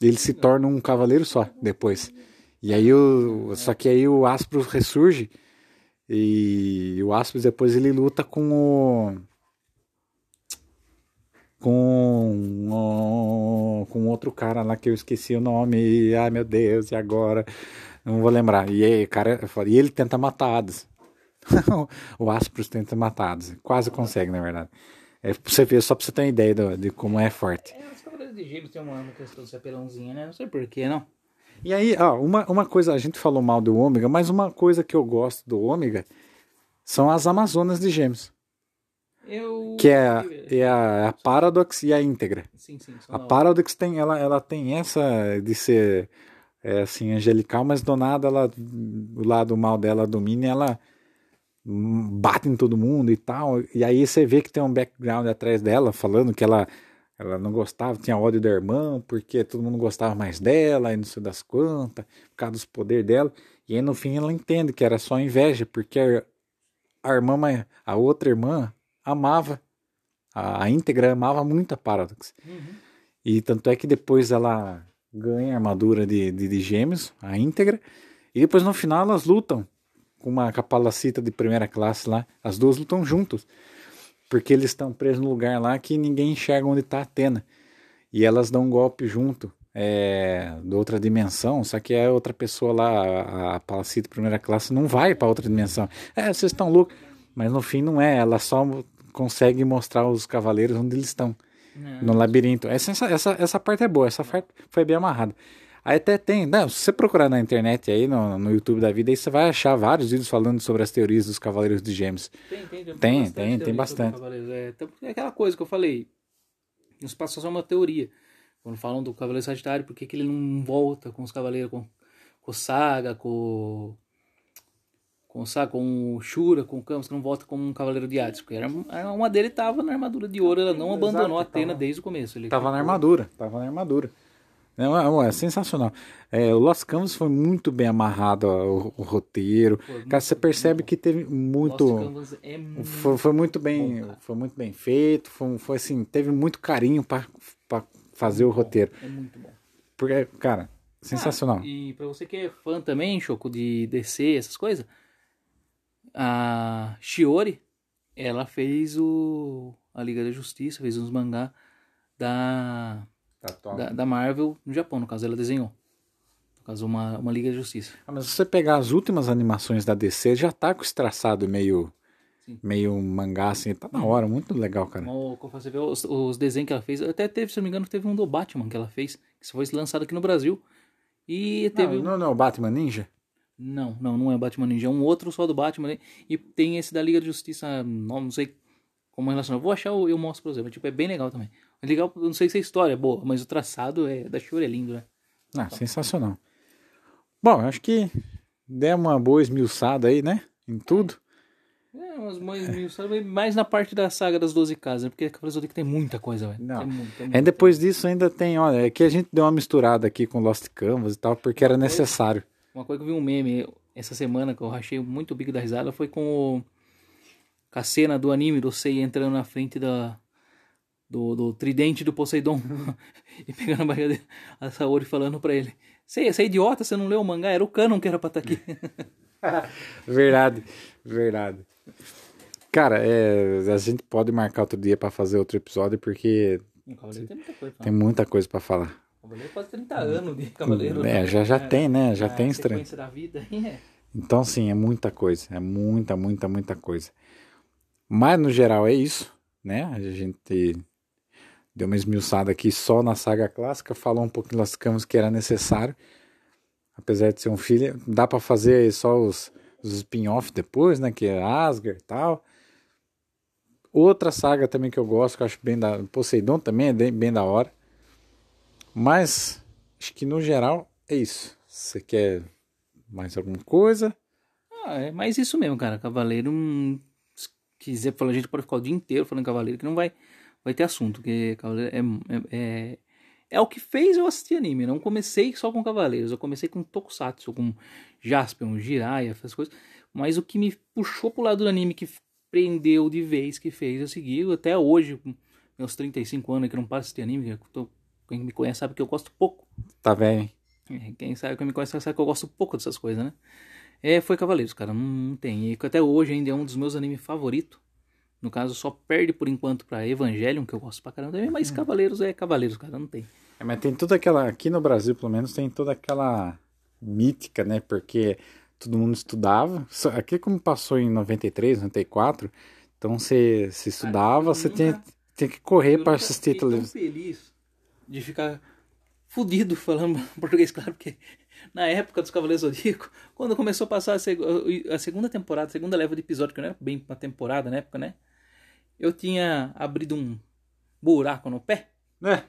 Eles se tornam um cavaleiro só depois. E aí o, só que aí o Aspros ressurge e o Aspros depois ele luta com o com com outro cara lá que eu esqueci o nome. Ai meu Deus, e agora? Não vou lembrar. E aí, cara, e ele tenta matar Hades. o Aspros tenta matar Hades. Quase consegue, na verdade. É pra você ver, só pra você ter uma ideia do- de como é forte. É, os cavaleiros de gêmeos tem uma, uma questão de ser né? Não sei porquê, não. E aí, ó, uma, uma coisa, a gente falou mal do ômega, mas uma coisa que eu gosto do ômega são as Amazonas de Gêmeos. Eu... Que é, a- é a, a Paradox e a íntegra. Sim, sim. A. Paradox tem, ela, ela tem essa de ser é, assim, angelical, mas do nada ela, o lado mal dela domina e ela bate em todo mundo e tal. E aí você vê que tem um background atrás dela, falando que ela, ela não gostava, tinha ódio da irmã, porque todo mundo gostava mais dela, e não sei das quantas, por causa dos poderes dela. E aí no fim ela entende que era só inveja, porque a, a irmã, a outra irmã amava, a, a íntegra amava muito a Paradox. E tanto é que depois ela ganha a armadura de, de, de gêmeos, a íntegra, e depois no final elas lutam com uma capalacita de primeira classe lá. As duas lutam juntos, porque eles estão presos no lugar lá que ninguém enxerga onde está a Atena. E elas dão um golpe junto, é, de outra dimensão, só que é outra pessoa lá, a, a palacita de primeira classe, não vai para outra dimensão. É, vocês estão loucos. Mas no fim não é, ela só consegue mostrar os cavaleiros onde eles estão. É. No labirinto. Essa, essa, essa parte é boa, essa parte foi bem amarrada. Aí até tem, não, se você procurar na internet aí, no, no YouTube da vida, aí você vai achar vários vídeos falando sobre as teorias dos Cavaleiros de Gêmeos. Tem, tem, Tem, bastante tem, tem bastante. É, então, é aquela coisa que eu falei. Nos passa só uma teoria. Quando falam do Cavaleiro Sagitário, por que, que ele não volta com os Cavaleiros, com, com Saga, com, com o Saga, com o Shura, com o Camus, que não volta como um Cavaleiro de Hades? Porque era, uma dele estava na armadura de ouro, ela não abandonou a Atena desde o começo. Ele Tava na ficou- armadura, tava na armadura. É, é, é sensacional. É, o Lost Canvas foi muito bem amarrado ó, o, o roteiro. Cara, você percebe que teve muito. Lost é muito Foi, foi muito bem, bom, foi muito bem feito. Foi, foi assim, teve muito carinho para fazer o roteiro. É muito bom. Porque, cara, sensacional. Ah, e pra você que é fã também, Choco, de DC, essas coisas, a Shiori, ela fez o a Liga da Justiça, fez uns mangá da, da, da Marvel no Japão, no caso ela desenhou. No caso, uma, uma Liga da Justiça. Ah, mas se você pegar as últimas animações da DC, já tá com esse traçado meio, Sim. meio mangá, assim. Tá na hora, muito legal, cara. Como como você vê os, os desenhos que ela fez, até teve, se não me engano, teve um do Batman que ela fez, que foi lançado aqui no Brasil. E teve. Não, não, não, Batman Ninja? Não, não, não é Batman Ninja, é um outro só do Batman. né? E tem esse da Liga da Justiça, não, não sei como relacionar. Vou achar, eu mostro pra você. mas, Tipo, é bem legal também. É legal, não sei se a história é boa, mas o traçado é da Shura é lindo, né? Ah, sensacional. Bom, acho que der uma boa esmiuçada aí, né? Em tudo. É, mas mais, sabe, mais na parte da saga das 12 casas, né? porque Cavaleiros do Zodíaco tem muita coisa, velho. Não. Tem muito, tem muito. depois disso ainda tem, olha, é que a gente deu uma misturada aqui com Lost Canvas e tal, porque era necessário. Uma coisa que eu vi um meme essa semana que eu achei muito o bico da risada foi com, o, com a cena do anime do Sei entrando na frente da, do, do tridente do Poseidon e pegando a barriga dele, a Saori falando pra ele: Sei, você é idiota, você não leu o mangá, era o Canon que era pra estar aqui. Verdade, verdade. Cara, é, a gente pode marcar outro dia pra fazer outro episódio, porque tem muita coisa pra tem muita coisa pra falar. O Cavaleiro quase 30 anos de Cavaleiro. É, já, já tem, né? Já a tem estranho. da vida. É. Então, sim, é muita coisa. É muita, muita, muita coisa. Mas, no geral, é isso, né? A gente deu uma esmiuçada aqui só na saga clássica, falou um pouquinho das camas que era necessário. Apesar de ser um filho, dá pra fazer só os, os spin-off depois, né? Que é Asgard e tal. Outra saga também que eu gosto, que eu acho bem da... Poseidon também é bem da hora. Mas, acho que no geral é isso. Você quer mais alguma coisa? Ah, é mais isso mesmo, cara. Cavaleiro, hum, se quiser falar, a gente pode ficar o dia inteiro falando Cavaleiro, que não vai, vai ter assunto, porque Cavaleiro é, é, é, é o que fez eu assistir anime. Não comecei só com Cavaleiros, eu comecei com Tokusatsu, com Jaspion, Jiraiya, essas coisas. Mas o que me puxou pro lado do anime, que prendeu de vez, que fez eu seguir, até hoje, meus 35 anos, que não paro de assistir anime, eu tô- quem me conhece sabe que eu gosto pouco. Tá velho, hein? É, Quem sabe que me conhece sabe que eu gosto pouco dessas coisas, né? É, foi Cavaleiros, cara, não, tem. E até hoje ainda é um dos meus animes favoritos. No caso, só perde por enquanto pra Evangelion, que eu gosto pra caramba também, mas Cavaleiros é Cavaleiros, cara, não tem. É, mas tem toda aquela. Aqui no Brasil, pelo menos, tem toda aquela mítica, né? Porque todo mundo estudava. Aqui, como passou em 93, 94, então você se estudava, você tinha, tinha que correr para assistir tão televisão. feliz de ficar fudido falando português, claro, porque na época dos Cavaleiros Zodíaco, quando começou a passar a, seg- a segunda temporada, a segunda leva de episódio, que não era bem uma temporada na época, né? Eu tinha abrido um buraco no pé, É,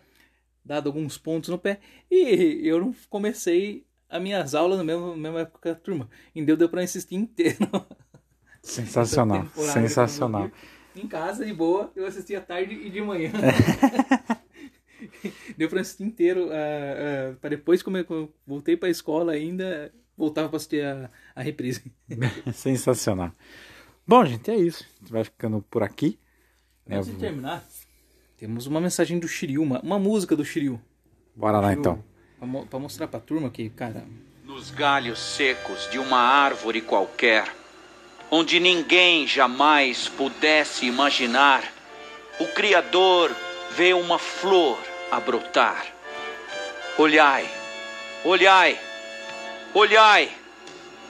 dado alguns pontos no pé, e eu não comecei as minhas aulas na mesma, mesma época que a turma. E deu, deu pra insistir inteiro. sensacional, sensacional. Em casa, de boa, eu assistia tarde e de manhã. Deu pra assistir inteiro. ah, ah, pra depois, como eu voltei pra escola ainda, voltava pra assistir a, a reprise. Sensacional. Bom, gente, é isso. A gente vai ficando por aqui. É, Antes de terminar, temos uma mensagem do Shiryu, uma, uma música do Shiryu. bora lá então. Pra, mo- pra mostrar pra turma que, cara, Nos galhos secos de uma árvore qualquer, onde ninguém jamais pudesse imaginar, o Criador vê uma flor a brotar. Olhai, olhai, olhai,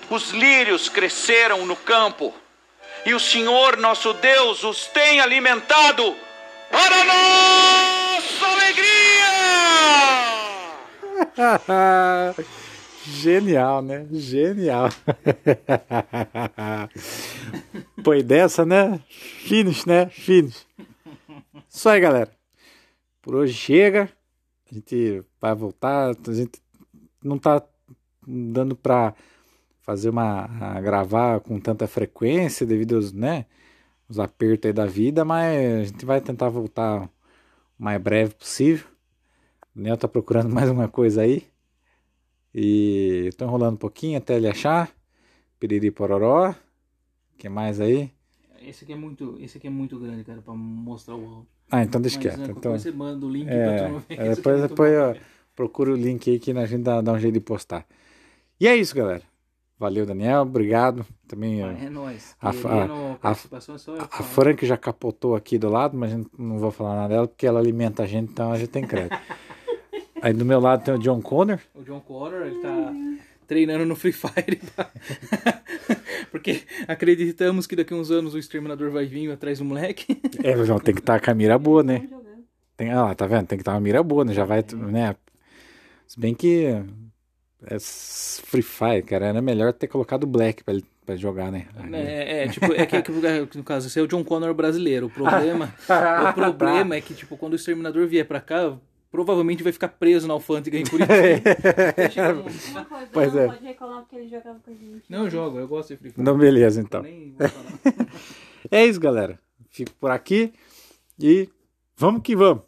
os lírios cresceram no campo, e o Senhor nosso Deus os tem alimentado para nossa alegria! Genial, né? Genial. Foi dessa, né? Finish, né? Finish. Isso aí, galera. Por hoje chega. A gente vai voltar. A gente não tá dando pra fazer uma. gravar com tanta frequência devido aos, né? Os apertos aí da vida, mas a gente vai tentar voltar o mais breve possível. O Nel tá procurando mais uma coisa aí. E tô enrolando um pouquinho até ele achar. Piriri pororó. Que mais aí? Esse aqui é muito, esse aqui é muito grande, cara, pra mostrar o. Ah, então deixa Mas, quieto. Então, Depois você manda o link pra é, tu não ver. é, depois, depois eu procuro o link aí que a gente dá, dá um jeito de postar. E é isso, galera. Valeu, Daniel. Obrigado. Também ó, É nóis. a- a- é a falar. Frank já capotou aqui do lado, mas a não vou falar nada dela porque ela alimenta a gente, então a gente tem crédito. aí do meu lado tem o John Connor. O John Connor, ele tá treinando no Free Fire. Porque acreditamos que daqui uns anos o Exterminador vai vir atrás do moleque. É, João, tem que estar com a mira boa, né? Jogando. Tem, ah, lá, tá vendo? Tem que estar uma mira boa, né? Já vai, né? Se bem que é Free Fire, cara, era melhor ter colocado o Black pra ele pra jogar, né? É, é, tipo, é que, é que, no caso, esse é o John Connor brasileiro. O problema, o problema é que, tipo, quando o Exterminador vier pra cá, provavelmente vai ficar preso na alfândega em Curitiba. Uma coisa, Pois não é. pode reclamar porque ele jogava com a gente. Não, eu jogo, eu gosto de Free Fire. Não, beleza, então. Nem vou falar. É isso, galera. Fico por aqui e vamos que vamos.